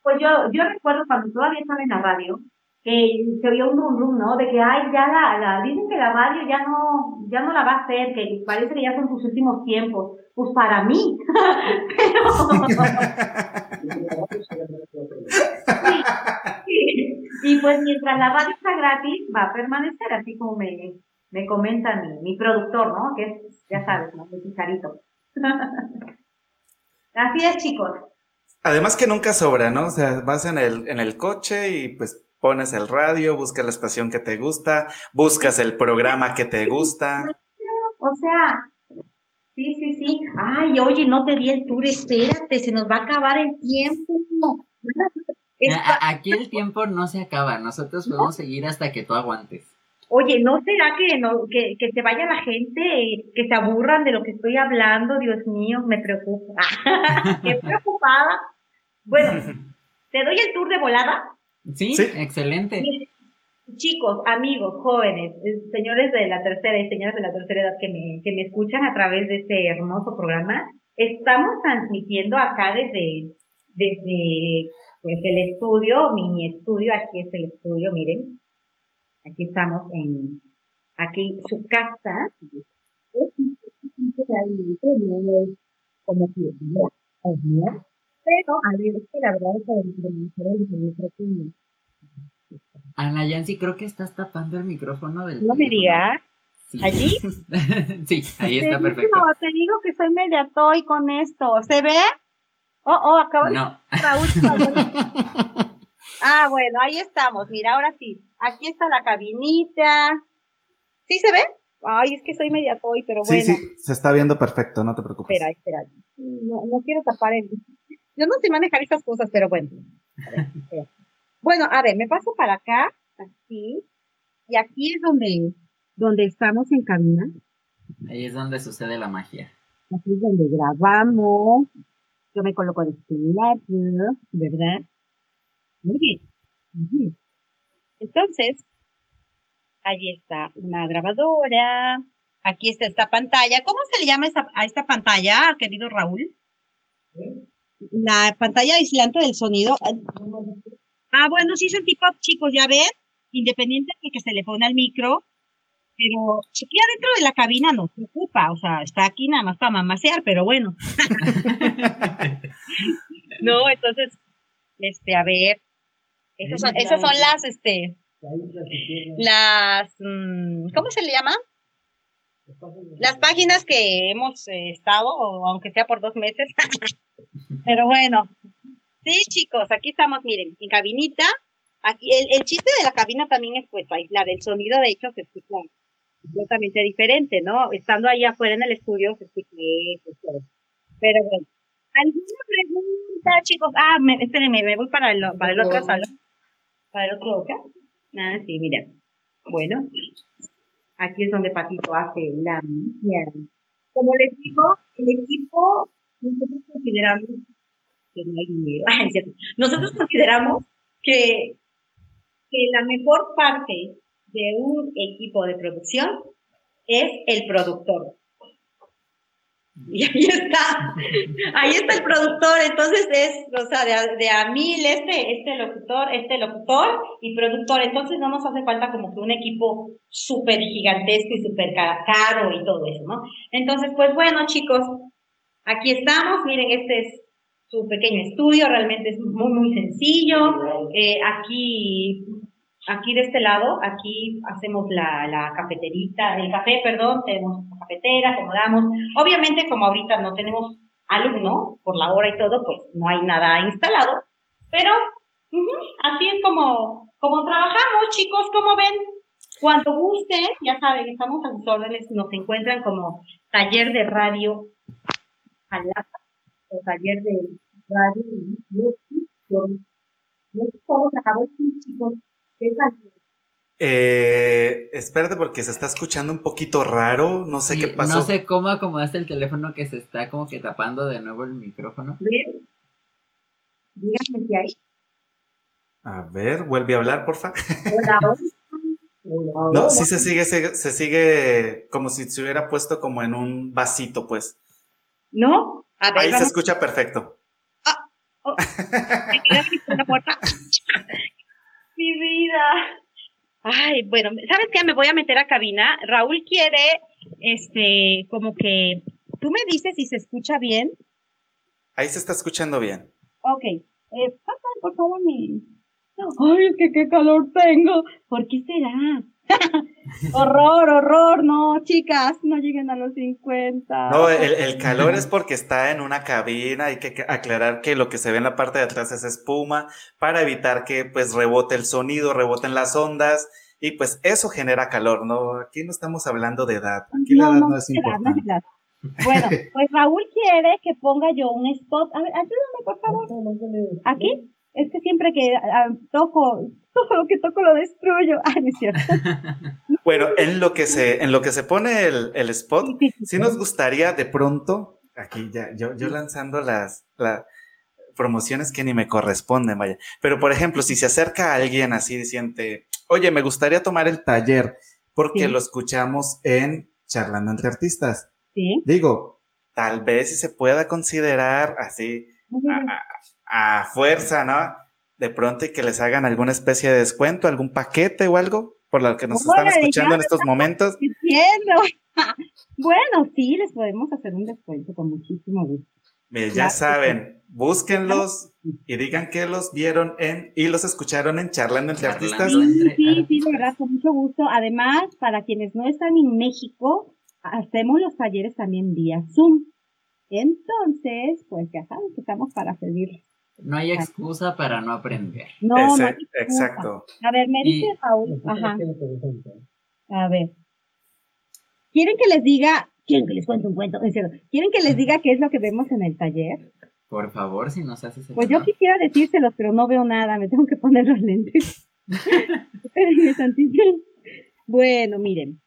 Pues yo, yo recuerdo cuando todavía estaba en la radio, que se oyó un rum rum, ¿no? De que, ay, ya la, la, dicen que la radio ya no, ya no la va a hacer, que parece que ya son sus últimos tiempos. Pues para mí. *laughs* *laughs* Y pues mientras la radio está gratis, va a permanecer, así como me, me comenta mi, mi productor, ¿no? Que es, ya sabes, ¿no? Mi *laughs* así es, chicos. Además que nunca sobra, ¿no? O sea, vas en el, en el coche y pues pones el radio, buscas la estación que te gusta, buscas el programa que te gusta. O sea, sí, sí, sí. Ay, oye, no te di el tour, espérate, se nos va a acabar el tiempo. Aquí el tiempo no se acaba, nosotros podemos seguir hasta que tú aguantes. Oye, ¿no será que, no, que, que se vaya la gente, que se aburran de lo que estoy hablando? Dios mío, me preocupa. *laughs* Qué preocupada. Bueno, *laughs* ¿te doy el tour de volada? Sí, excelente. Chicos, amigos, jóvenes, eh, señores de la tercera y señoras de la tercera edad que me, que me escuchan a través de este hermoso programa, estamos transmitiendo acá desde, desde pues, el estudio, mini estudio, aquí es el estudio, miren, aquí estamos en, aquí su casa, como que pero a ver, es que la verdad es que el Ana Yancy, creo que estás tapando el micrófono del. No me digas. ¿Allí? *laughs* sí, ahí está perfecto. No, te digo que soy media toy con esto. ¿Se ve? Oh, oh, acabo de... No. Raúl. *laughs* ah, bueno, ahí estamos. Mira, ahora sí. Aquí está la cabinita. ¿Sí se ve? Ay, es que soy media toy, pero bueno. Sí, sí, se está viendo perfecto, no te preocupes. Espera, espera. No, no quiero tapar el... Yo no sé manejar estas cosas, pero bueno. Bueno, a ver, me paso para acá, así, y aquí es donde, donde estamos en cabina. Ahí es donde sucede la magia. Aquí es donde grabamos. Yo me coloco el este lado, ¿verdad? Muy bien. Entonces, ahí está una grabadora. Aquí está esta pantalla. ¿Cómo se le llama a esta pantalla, querido Raúl? la pantalla aislante del sonido. Ah, bueno, sí es tipo chicos, ya ven, independiente de que se le pone al micro, pero aquí adentro de la cabina no se ocupa, o sea, está aquí nada más para mamasear, pero bueno. *laughs* no, entonces, este, a ver, esas son, esas son las, este, las, mm, ¿cómo se le llama? Las páginas que hemos eh, estado, aunque sea por dos meses. *laughs* Pero bueno, sí, chicos, aquí estamos, miren, en cabinita. Aquí, el, el chiste de la cabina también es, pues, aislar el sonido, de hecho, se escucha completamente diferente, ¿no? Estando ahí afuera en el estudio, se escucha. Pero bueno, ¿alguna pregunta, chicos? Ah, me, espérenme, me voy para el, para el otro salón. Para el otro acá. Ah, sí, mira. Bueno, aquí es donde Patito hace la Como les digo, el equipo nosotros consideramos *laughs* nosotros consideramos que, que la mejor parte de un equipo de producción es el productor. Y ahí está, ahí está el productor, entonces es, o sea, de, de a mil este, este locutor, este locutor y productor, entonces no nos hace falta como que un equipo súper gigantesco y súper caro y todo eso, ¿no? Entonces, pues bueno, chicos, Aquí estamos, miren, este es su pequeño estudio, realmente es muy, muy sencillo. Eh, aquí, aquí de este lado, aquí hacemos la, la cafeterita, el café, perdón, tenemos cafetera, acomodamos. Obviamente, como ahorita no tenemos alumno por la hora y todo, pues no hay nada instalado, pero así es como, como trabajamos, chicos, como ven. Cuando gusten, ya saben, estamos a sus órdenes, nos encuentran como taller de radio Jalapa, el taller de radio y chicos. Eh, espérate porque se está escuchando un poquito raro, no sé qué pasó. No sé cómo acomodaste el teléfono que se está como que tapando de nuevo el micrófono. Bien. Díganme si hay. A ver, vuelve a hablar, porfa. Hola, hola. *laughs* No, sí se sigue, se, se, sigue como si se hubiera puesto como en un vasito, pues. ¿No? Ahí se escucha perfecto. Ah, oh. puerta. *laughs* Mi vida. Ay, bueno, ¿sabes qué? Me voy a meter a cabina. Raúl quiere, este, como que, tú me dices si se escucha bien. Ahí se está escuchando bien. Ok. Eh, pasa, por favor, mi... Ay, es que qué calor tengo. ¿Por qué será? *laughs* horror, horror, no, chicas, no lleguen a los 50. No, el, calor es porque está en una cabina, hay que aclarar que lo que se ve en la parte de atrás es espuma para evitar que pues rebote el sonido, reboten las ondas y pues eso genera calor, ¿no? Aquí no estamos hablando de edad, aquí la edad no, es importante. Bueno, pues Raúl quiere que ponga yo un spot. A ver, ayúdame, por favor. ¿Aquí? Es que siempre que ah, toco, *laughs* todo lo que toco lo destruyo. Ah, no es cierto. *laughs* bueno, en lo que se, en lo que se pone el, el spot, sí, nos gustaría de pronto, aquí ya, yo, yo lanzando las, las promociones que ni me corresponden, vaya. Pero por ejemplo, si se acerca a alguien así diciendo, oye, me gustaría tomar el taller porque lo escuchamos en Charlando entre Artistas. Sí. Digo, tal vez si se pueda considerar así a fuerza, ¿no? De pronto y que les hagan alguna especie de descuento, algún paquete o algo, por lo que nos están escuchando en estos momentos. *laughs* bueno, sí, les podemos hacer un descuento con muchísimo gusto. ya saben, búsquenlos y digan que los vieron en y los escucharon en Charlando entre Artistas. Sí, sí, sí, de verdad, con mucho gusto. Además, para quienes no están en México, hacemos los talleres también vía Zoom. Entonces, pues ya saben que estamos para servirles. No hay excusa para no aprender. No, exacto. A ver, me dice Raúl. Ajá. A ver. ¿Quieren que les diga, quieren que les cuente un cuento? ¿Quieren que les diga qué es lo que vemos en el taller? Por favor, si nos haces el Pues yo quisiera decírselos, pero no veo nada, me tengo que poner los lentes. *laughs* bueno, miren.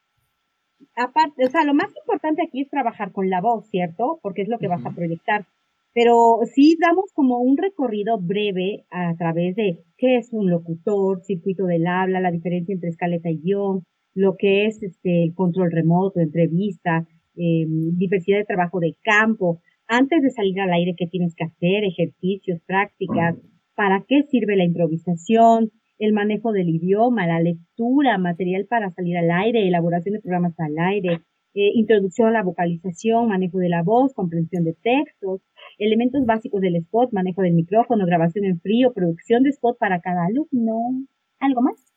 Aparte, o sea, lo más importante aquí es trabajar con la voz, ¿cierto? Porque es lo que vas a proyectar. Pero sí damos como un recorrido breve a través de qué es un locutor, circuito del habla, la diferencia entre escaleta y guion, lo que es este el control remoto, entrevista, em, diversidad de trabajo de campo, antes de salir al aire, qué tienes que hacer, ejercicios, prácticas, para qué sirve la improvisación, el manejo del idioma, la lectura, material para salir al aire, elaboración de programas al aire, eh, introducción a la vocalización, manejo de la voz, comprensión de textos, elementos básicos del spot, manejo del micrófono, grabación en frío, producción de spot para cada alumno. ¿Algo más?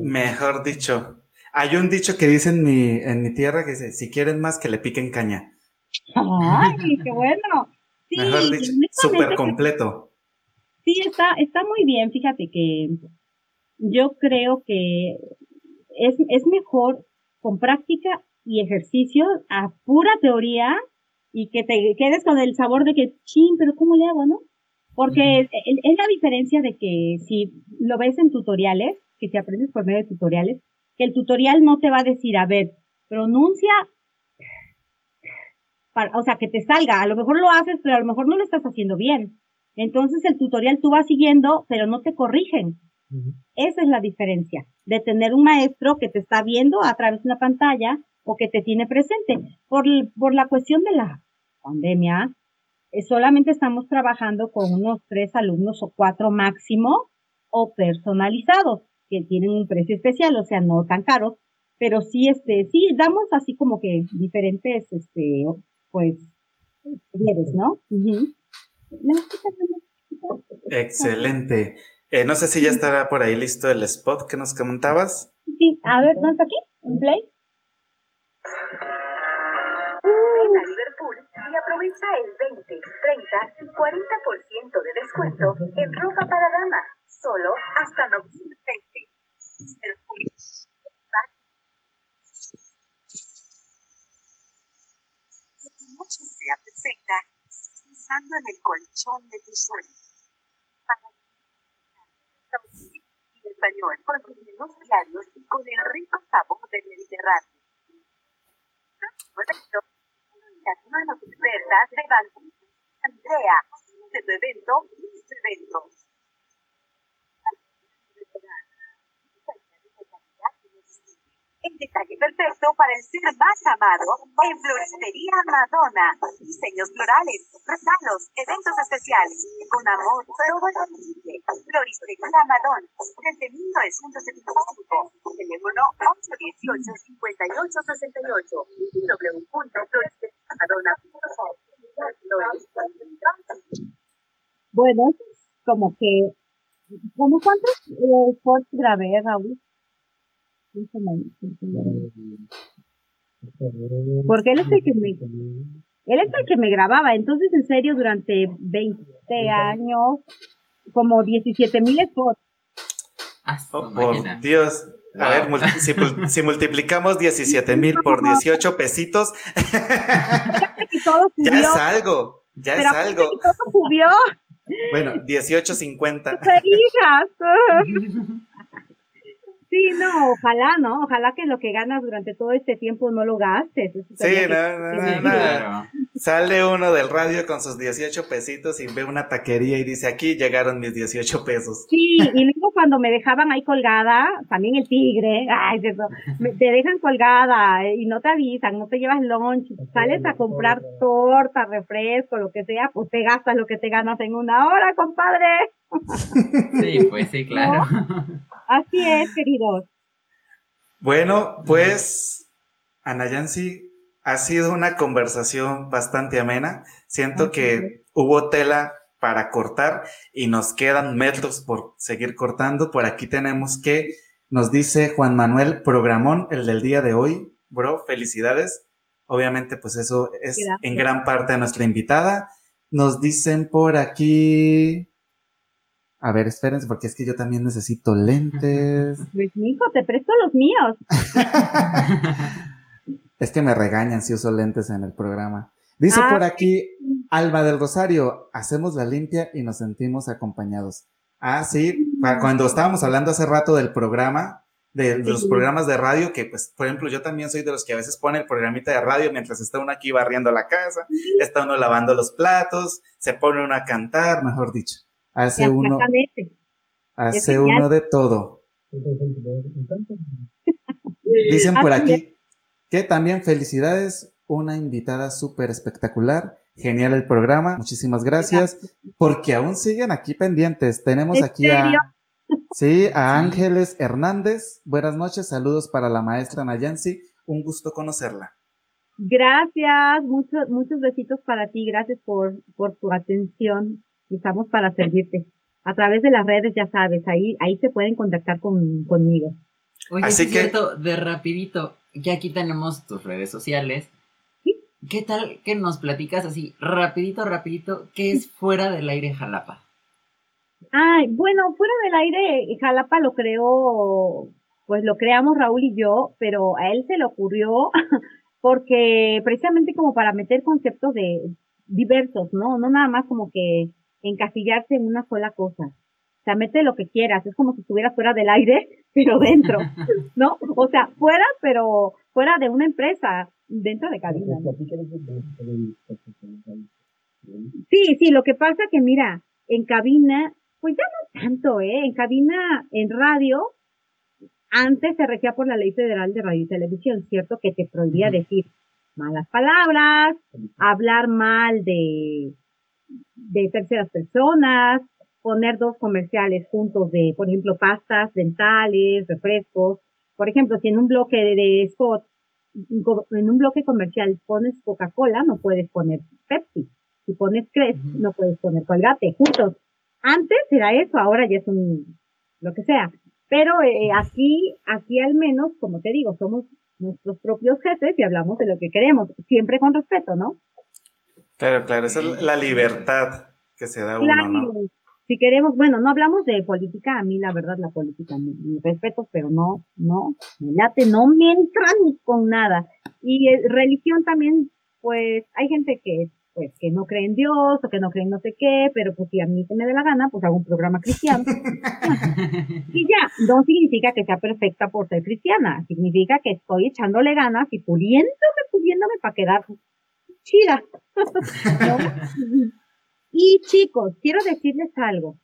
Mejor dicho. Hay un dicho que dice en mi, en mi tierra que dice, si quieren más que le piquen caña. ¡Ay, qué bueno! Mejor dicho, súper completo. Sí, está, está muy bien. Fíjate que yo creo que es, es mejor con práctica y ejercicio a pura teoría y que te quedes con el sabor de que, ching, pero ¿cómo le hago, no? Porque es, la diferencia de que si lo ves en tutoriales, que si aprendes por medio de tutoriales, que el tutorial no te va a decir, a ver, pronuncia, o sea, que te salga, a lo mejor lo haces, pero a lo mejor no lo estás haciendo bien. Entonces el tutorial tú vas siguiendo, pero no te corrigen. Esa es la diferencia de tener un maestro que te está viendo a través de una pantalla o que te tiene presente. Por, por la cuestión de la pandemia, eh, solamente estamos trabajando con unos tres alumnos o cuatro máximo o personalizados, que tienen un precio especial, o sea, no tan caros, pero sí, este, sí, damos así como que diferentes, este, pues, ¿no? Excelente. Eh, no sé si ya estará por ahí listo el spot que nos comentabas. Sí, a ver, ¿no está aquí? ¿En play? Ven a Liverpool y aprovecha el 20, 30 y 40% de descuento en ropa para dama, solo hasta noviembre 20. Liverpool. Que tu noche sea perfecta, pensando en el colchón de tus sueños. Para y español con los menús diarios y con el rico sabor del Mediterráneo. Una de las expertas de Banco Andrea, tu evento, tu evento. El detalle perfecto para el ser más amado en Floristería Madonna. Diseños florales, regalos, eventos especiales. Con amor, todo Flores de Camadón, desde 1975. Teléfono 818-5868. www.floresdecamadona.com. Bueno, como que, ¿como cuántos eh, grabé, Raúl? Porque él es el que me, él es el que me grababa, entonces en serio durante 20 años, como 17 mil spots. Ah, Oh, por. Dios. A ver, multi- si, multiplicamos 17 mil por 18 pesitos, *laughs* *laughs* ya es algo. Ya es pero algo. que todo subió. Bueno, 18.50. *laughs* Sí, no, ojalá, ¿no? Ojalá que lo que ganas durante todo este tiempo no lo gastes. Eso Sí, que- no, no, no. Sale uno del radio con sus 18 pesitos y ve una taquería y dice, aquí llegaron mis 18 pesos. Sí, y luego cuando me dejaban ahí colgada, también el tigre, ay, eso, me- te dejan colgada eh, y no te avisan, no te llevas lunch, sales a comprar torta, refresco, lo que sea, pues te gastas lo que te ganas en una hora, compadre. Sí, pues sí, claro. Así es, queridos. Bueno, pues, Ana Yancy, ha sido una conversación bastante amena. Siento que hubo tela para cortar y nos quedan metros por seguir cortando. Por aquí tenemos que, nos dice Juan Manuel Programón, el del día de hoy. Bro, felicidades. Obviamente, pues eso es Gracias. en gran parte a nuestra invitada. Nos dicen por aquí. A ver, espérense, porque es que yo también necesito lentes. *laughs* Pues, mijo, te presto los míos. *laughs* Es que me regañan si uso lentes en el programa. Dice Ah, por aquí Alba del Rosario, hacemos la limpia y nos sentimos acompañados. Ah, sí, cuando estábamos hablando hace rato del programa, de, de los programas de radio, que pues, por ejemplo, yo también soy de los que a veces pone el programita de radio mientras está uno aquí barriendo la casa, está uno lavando los platos, se pone uno a cantar, mejor dicho. Hace uno, hace uno de todo. Dicen por aquí que también felicidades, una invitada súper espectacular, genial el programa, muchísimas gracias, porque aún siguen aquí pendientes. Tenemos ¿En aquí a, sí, a Ángeles Hernández. Buenas noches, saludos para la maestra Nayansi, un gusto conocerla. Gracias, muchos, muchos besitos para ti, gracias por, por tu atención. Estamos para servirte. A través de las redes, ya sabes, ahí, ahí se pueden contactar con, conmigo. Oye, Así es que- cierto, de rapidito, ya aquí tenemos tus redes sociales. Sí. ¿Qué tal que nos platicas así, rapidito, rapidito, qué es fuera del aire Jalapa? Ay, bueno, fuera del aire, Jalapa lo creó, pues lo creamos Raúl y yo, pero a él se le ocurrió *laughs* porque precisamente como para meter conceptos de diversos, ¿no? No nada más como que encasillarse en una sola cosa. O sea, mete lo que quieras, es como si estuvieras fuera del aire, *laughs* pero dentro, ¿no? O sea, fuera, pero fuera de una empresa, dentro de cabina. ¿no? Sí, sí, lo que pasa que mira, en cabina, pues ya no tanto, ¿eh? En cabina, en radio, antes se regía por la Ley Federal de Radio y Televisión, ¿cierto? Que te prohibía decir malas palabras, hablar mal de, de terceras personas, poner dos comerciales juntos de, por ejemplo, pastas dentales, refrescos. Por ejemplo, si en un bloque de, spot, en un bloque comercial pones Coca-Cola, no puedes poner Pepsi. Si pones Crest, no puedes poner Colgate, juntos. Antes era eso, ahora ya es un, lo que sea. Pero eh, aquí, aquí al menos, como te digo, somos nuestros propios jefes y hablamos de lo que queremos, siempre con respeto, ¿no? Claro, claro, esa es la libertad que se da uno, Claro, ¿no? si queremos, bueno, no hablamos de política, a mí la verdad la política, mi, mi respeto, pero no, no, me late, no me entra ni con nada. Y eh, religión también, pues hay gente que pues que no cree en Dios o que no cree en no sé qué, pero pues si a mí se me dé la gana, pues hago un programa cristiano. *laughs* y ya, no significa que sea perfecta por ser cristiana, significa que estoy echándole ganas y puliéndome, puliéndome para quedar chida. *laughs* ¿no? Y chicos, quiero decirles algo,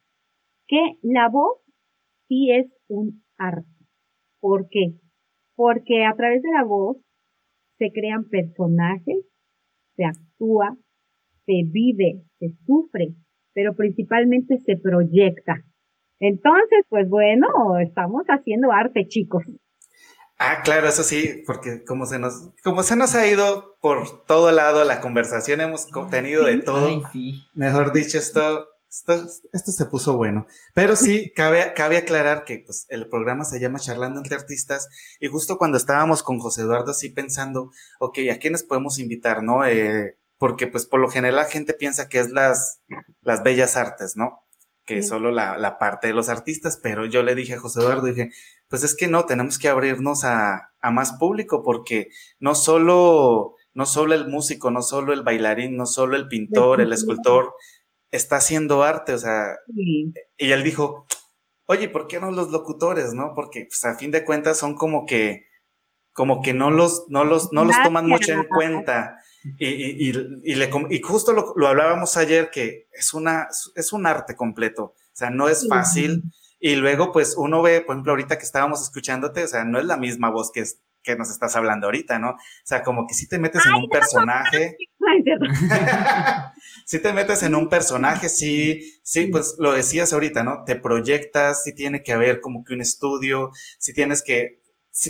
que la voz sí es un arte. ¿Por qué? Porque a través de la voz se crean personajes, se actúa, se vive, se sufre, pero principalmente se proyecta. Entonces, pues bueno, estamos haciendo arte, chicos. Ah, claro, eso sí, porque como se nos, como se nos ha ido por todo lado la conversación, hemos tenido de todo. Mejor dicho, esto, esto, esto, se puso bueno. Pero sí, cabe, cabe aclarar que pues, el programa se llama Charlando entre Artistas y justo cuando estábamos con José Eduardo así pensando, ok, ¿a quiénes podemos invitar, no? Eh, porque pues por lo general la gente piensa que es las, las bellas artes, ¿no? Que solo la, la, parte de los artistas, pero yo le dije a José Eduardo, dije, pues es que no, tenemos que abrirnos a, a más público porque no solo, no solo el músico, no solo el bailarín, no solo el pintor, el escultor, está haciendo arte, o sea, y él dijo, oye, ¿por qué no los locutores, no? Porque pues, a fin de cuentas son como que, como que no los, no los, no los toman mucho en cuenta. Y, y, y, le, y justo lo, lo, hablábamos ayer que es una, es un arte completo. O sea, no es fácil. Y luego, pues uno ve, por ejemplo, ahorita que estábamos escuchándote, o sea, no es la misma voz que, es, que nos estás hablando ahorita, ¿no? O sea, como que si *laughs* te metes en un personaje. si te metes en un personaje, sí, sí, pues lo decías ahorita, ¿no? Te proyectas, sí tiene que haber como que un estudio, sí tienes que,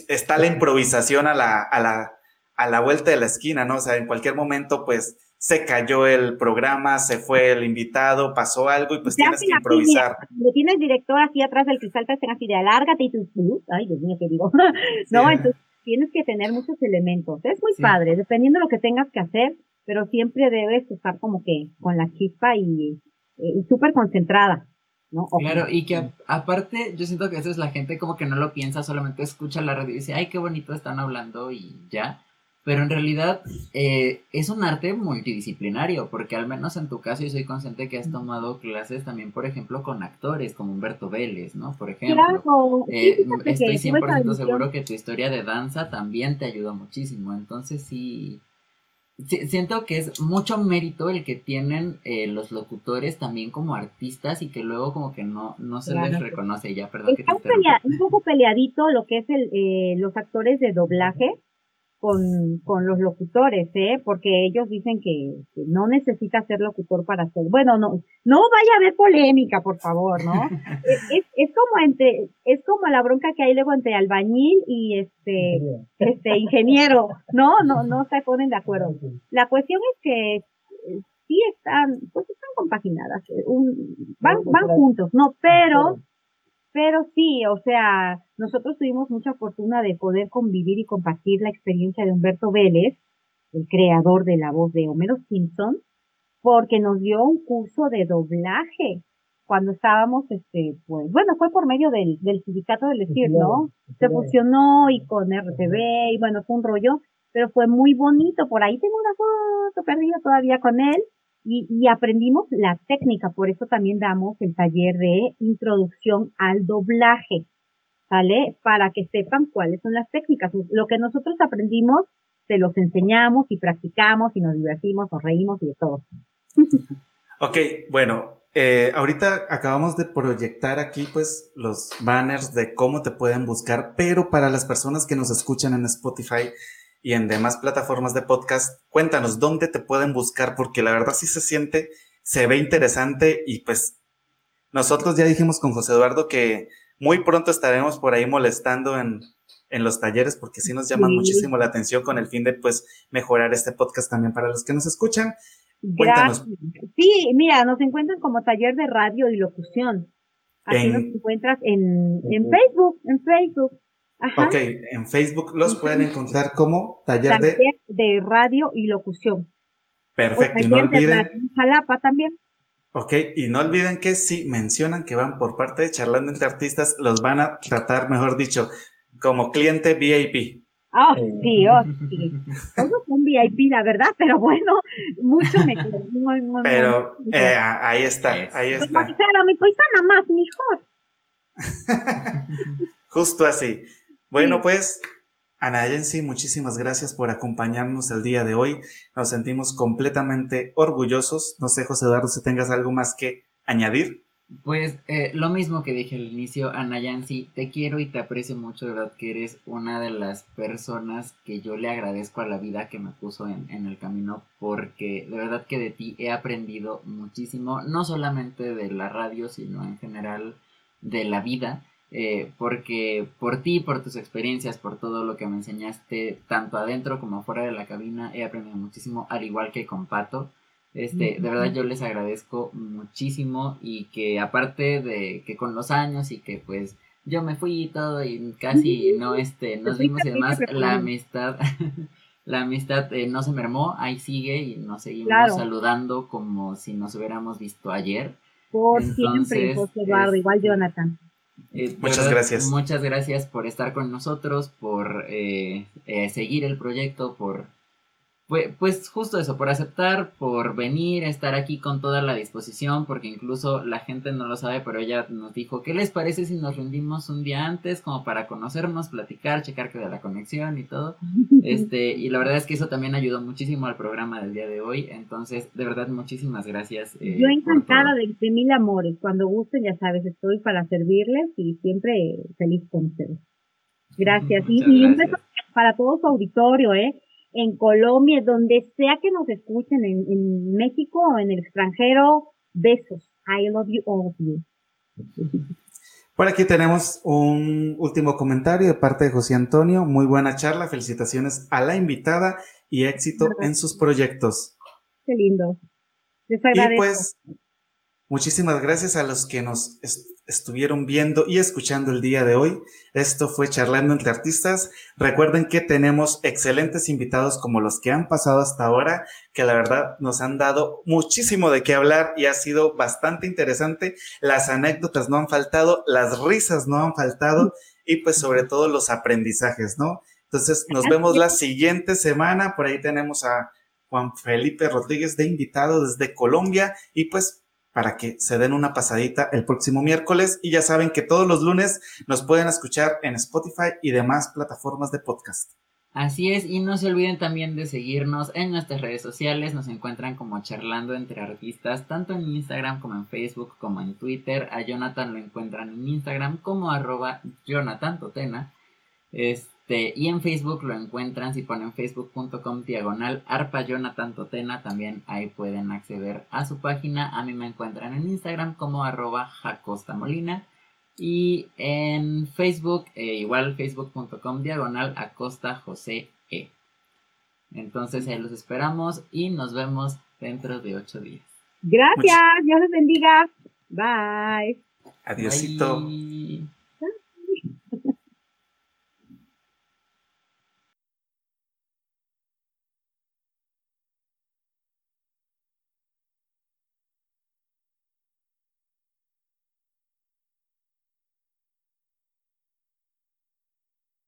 está la improvisación a la, a la, a la vuelta de la esquina, ¿no? O sea, en cualquier momento, pues, se cayó el programa, se fue el invitado, pasó algo y pues tienes que improvisar. Lo tienes director aquí atrás del cristal, te hacen así de alárgate y tú, ay, Dios mío, ¿qué digo? *laughs* no, entonces tienes que tener muchos elementos. Es muy padre, dependiendo de lo que tengas que hacer, pero siempre debes estar como que con la chispa y, y súper concentrada. ¿no? Claro, y que aparte yo siento que eso es la gente como que no lo piensa, solamente escucha la radio y dice, ay, qué bonito están hablando y ya pero en realidad eh, es un arte multidisciplinario, porque al menos en tu caso yo soy consciente que has tomado clases también, por ejemplo, con actores como Humberto Vélez, ¿no? Por ejemplo, eh, estoy 100% seguro que tu historia de danza también te ayudó muchísimo, entonces sí, siento que es mucho mérito el que tienen eh, los locutores también como artistas y que luego como que no, no se les reconoce. Ya, perdón. que te un poco peleadito lo que es el, los actores de doblaje con, con los locutores, ¿eh? Porque ellos dicen que, no necesita ser locutor para ser. Bueno, no, no vaya a haber polémica, por favor, ¿no? *laughs* es, es como entre, es como la bronca que hay luego entre albañil y este, este ingeniero, ¿no? No, no se ponen de acuerdo. La cuestión es que eh, sí están, pues están compaginadas, eh, van, van juntos, ¿no? Pero pero sí, o sea, nosotros tuvimos mucha fortuna de poder convivir y compartir la experiencia de Humberto Vélez, el creador de la voz de Homero Simpson, porque nos dio un curso de doblaje cuando estábamos, este, pues, bueno, fue por medio del, del sindicato del decir, ¿no? Se fusionó y con RTV y bueno, fue un rollo, pero fue muy bonito. Por ahí tengo una foto perdida todavía con él y, y, aprendimos la técnica, por eso también damos el taller de introducción al doblaje, ¿vale? Para que sepan cuáles son las técnicas. Lo que nosotros aprendimos, se los enseñamos y practicamos y nos divertimos, nos reímos y de todo. Ok, bueno, eh, ahorita acabamos de proyectar aquí pues los banners de cómo te pueden buscar, pero para las personas que nos escuchan en Spotify, y en demás plataformas de podcast. Cuéntanos dónde te pueden buscar, porque la verdad sí se siente, se ve interesante y pues nosotros ya dijimos con José Eduardo que muy pronto estaremos por ahí molestando en, en los talleres porque sí nos llaman muchísimo la atención con el fin de pues mejorar este podcast también para los que nos escuchan. Cuéntanos. Sí, mira, nos encuentran como taller de radio y locución. Así nos encuentras en, en Facebook, en Facebook. Ok, en Facebook los pueden encontrar como taller, de... de radio y locución. Perfecto, y no olviden... Jalapa también. Ok, y no olviden que si mencionan que van por parte de Charlando entre Artistas, los van a tratar, mejor dicho, como cliente VIP. Oh, sí, oh, sí. Todos son VIP, la verdad, pero bueno, mucho mejor. Muy, muy, pero eh, ahí está, ahí está. Pues, mi paisana más, mejor. *laughs* Justo así. Bueno, pues, Ana Yensi, muchísimas gracias por acompañarnos el día de hoy. Nos sentimos completamente orgullosos. No sé, José Eduardo, si tengas algo más que añadir. Pues eh, lo mismo que dije al inicio, Ana Yancy, te quiero y te aprecio mucho, de verdad que eres una de las personas que yo le agradezco a la vida que me puso en, en el camino, porque de verdad que de ti he aprendido muchísimo, no solamente de la radio, sino en general de la vida. Eh, porque por ti, por tus experiencias, por todo lo que me enseñaste, tanto adentro como fuera de la cabina, he aprendido muchísimo, al igual que con Pato. Este, de verdad yo les agradezco muchísimo y que aparte de que con los años y que pues yo me fui y todo y casi no este nos vimos y demás, la amistad *laughs* la amistad eh, no se mermó, ahí sigue y nos seguimos saludando como si nos hubiéramos visto ayer. Por siempre, José Eduardo, igual este, Jonathan. Eh, muchas gracias. Muchas gracias por estar con nosotros, por eh, seguir el proyecto, por pues, pues justo eso, por aceptar, por venir, estar aquí con toda la disposición, porque incluso la gente no lo sabe, pero ella nos dijo, ¿qué les parece si nos rendimos un día antes como para conocernos, platicar, checar que de la conexión y todo? *laughs* Este, y la verdad es que eso también ayudó muchísimo al programa del día de hoy, entonces, de verdad, muchísimas gracias. Eh, Yo encantada de, de, mil amores, cuando gusten, ya sabes, estoy para servirles y siempre feliz con ustedes. Gracias. *laughs* y, y un beso para todo su auditorio, ¿eh? En Colombia, donde sea que nos escuchen, en, México o en el extranjero, besos. I love you all of you. Por aquí tenemos un último comentario de parte de José Antonio. Muy buena charla. Felicitaciones a la invitada y éxito en sus proyectos. Qué lindo. y pues, muchísimas gracias a los que nos estuvieron viendo y escuchando el día de hoy. Esto fue Charlando entre Artistas. Recuerden que tenemos excelentes invitados como los que han pasado hasta ahora, que la verdad nos han dado muchísimo de qué hablar y ha sido bastante interesante. Las anécdotas no han faltado, las risas no han faltado y pues sobre todo los aprendizajes, ¿no? Entonces nos vemos la siguiente semana. Por ahí tenemos a Juan Felipe Rodríguez de invitado desde Colombia y pues para que se den una pasadita el próximo miércoles. Y ya saben que todos los lunes nos pueden escuchar en Spotify y demás plataformas de podcast. Así es, y no se olviden también de seguirnos en nuestras redes sociales, nos encuentran como charlando entre artistas, tanto en Instagram como en Facebook como en Twitter. A Jonathan lo encuentran en Instagram como arroba Jonathan Totena. Este, y en Facebook lo encuentran si ponen facebook.com diagonal arpa Jonathan Totena, también ahí pueden acceder a su página. A mí me encuentran en Instagram como arroba Jacosta Molina. Y en Facebook, eh, igual facebook.com diagonal acosta José E. Entonces ahí los esperamos y nos vemos dentro de ocho días. Gracias, Dios les bendiga. Bye. Adiósito.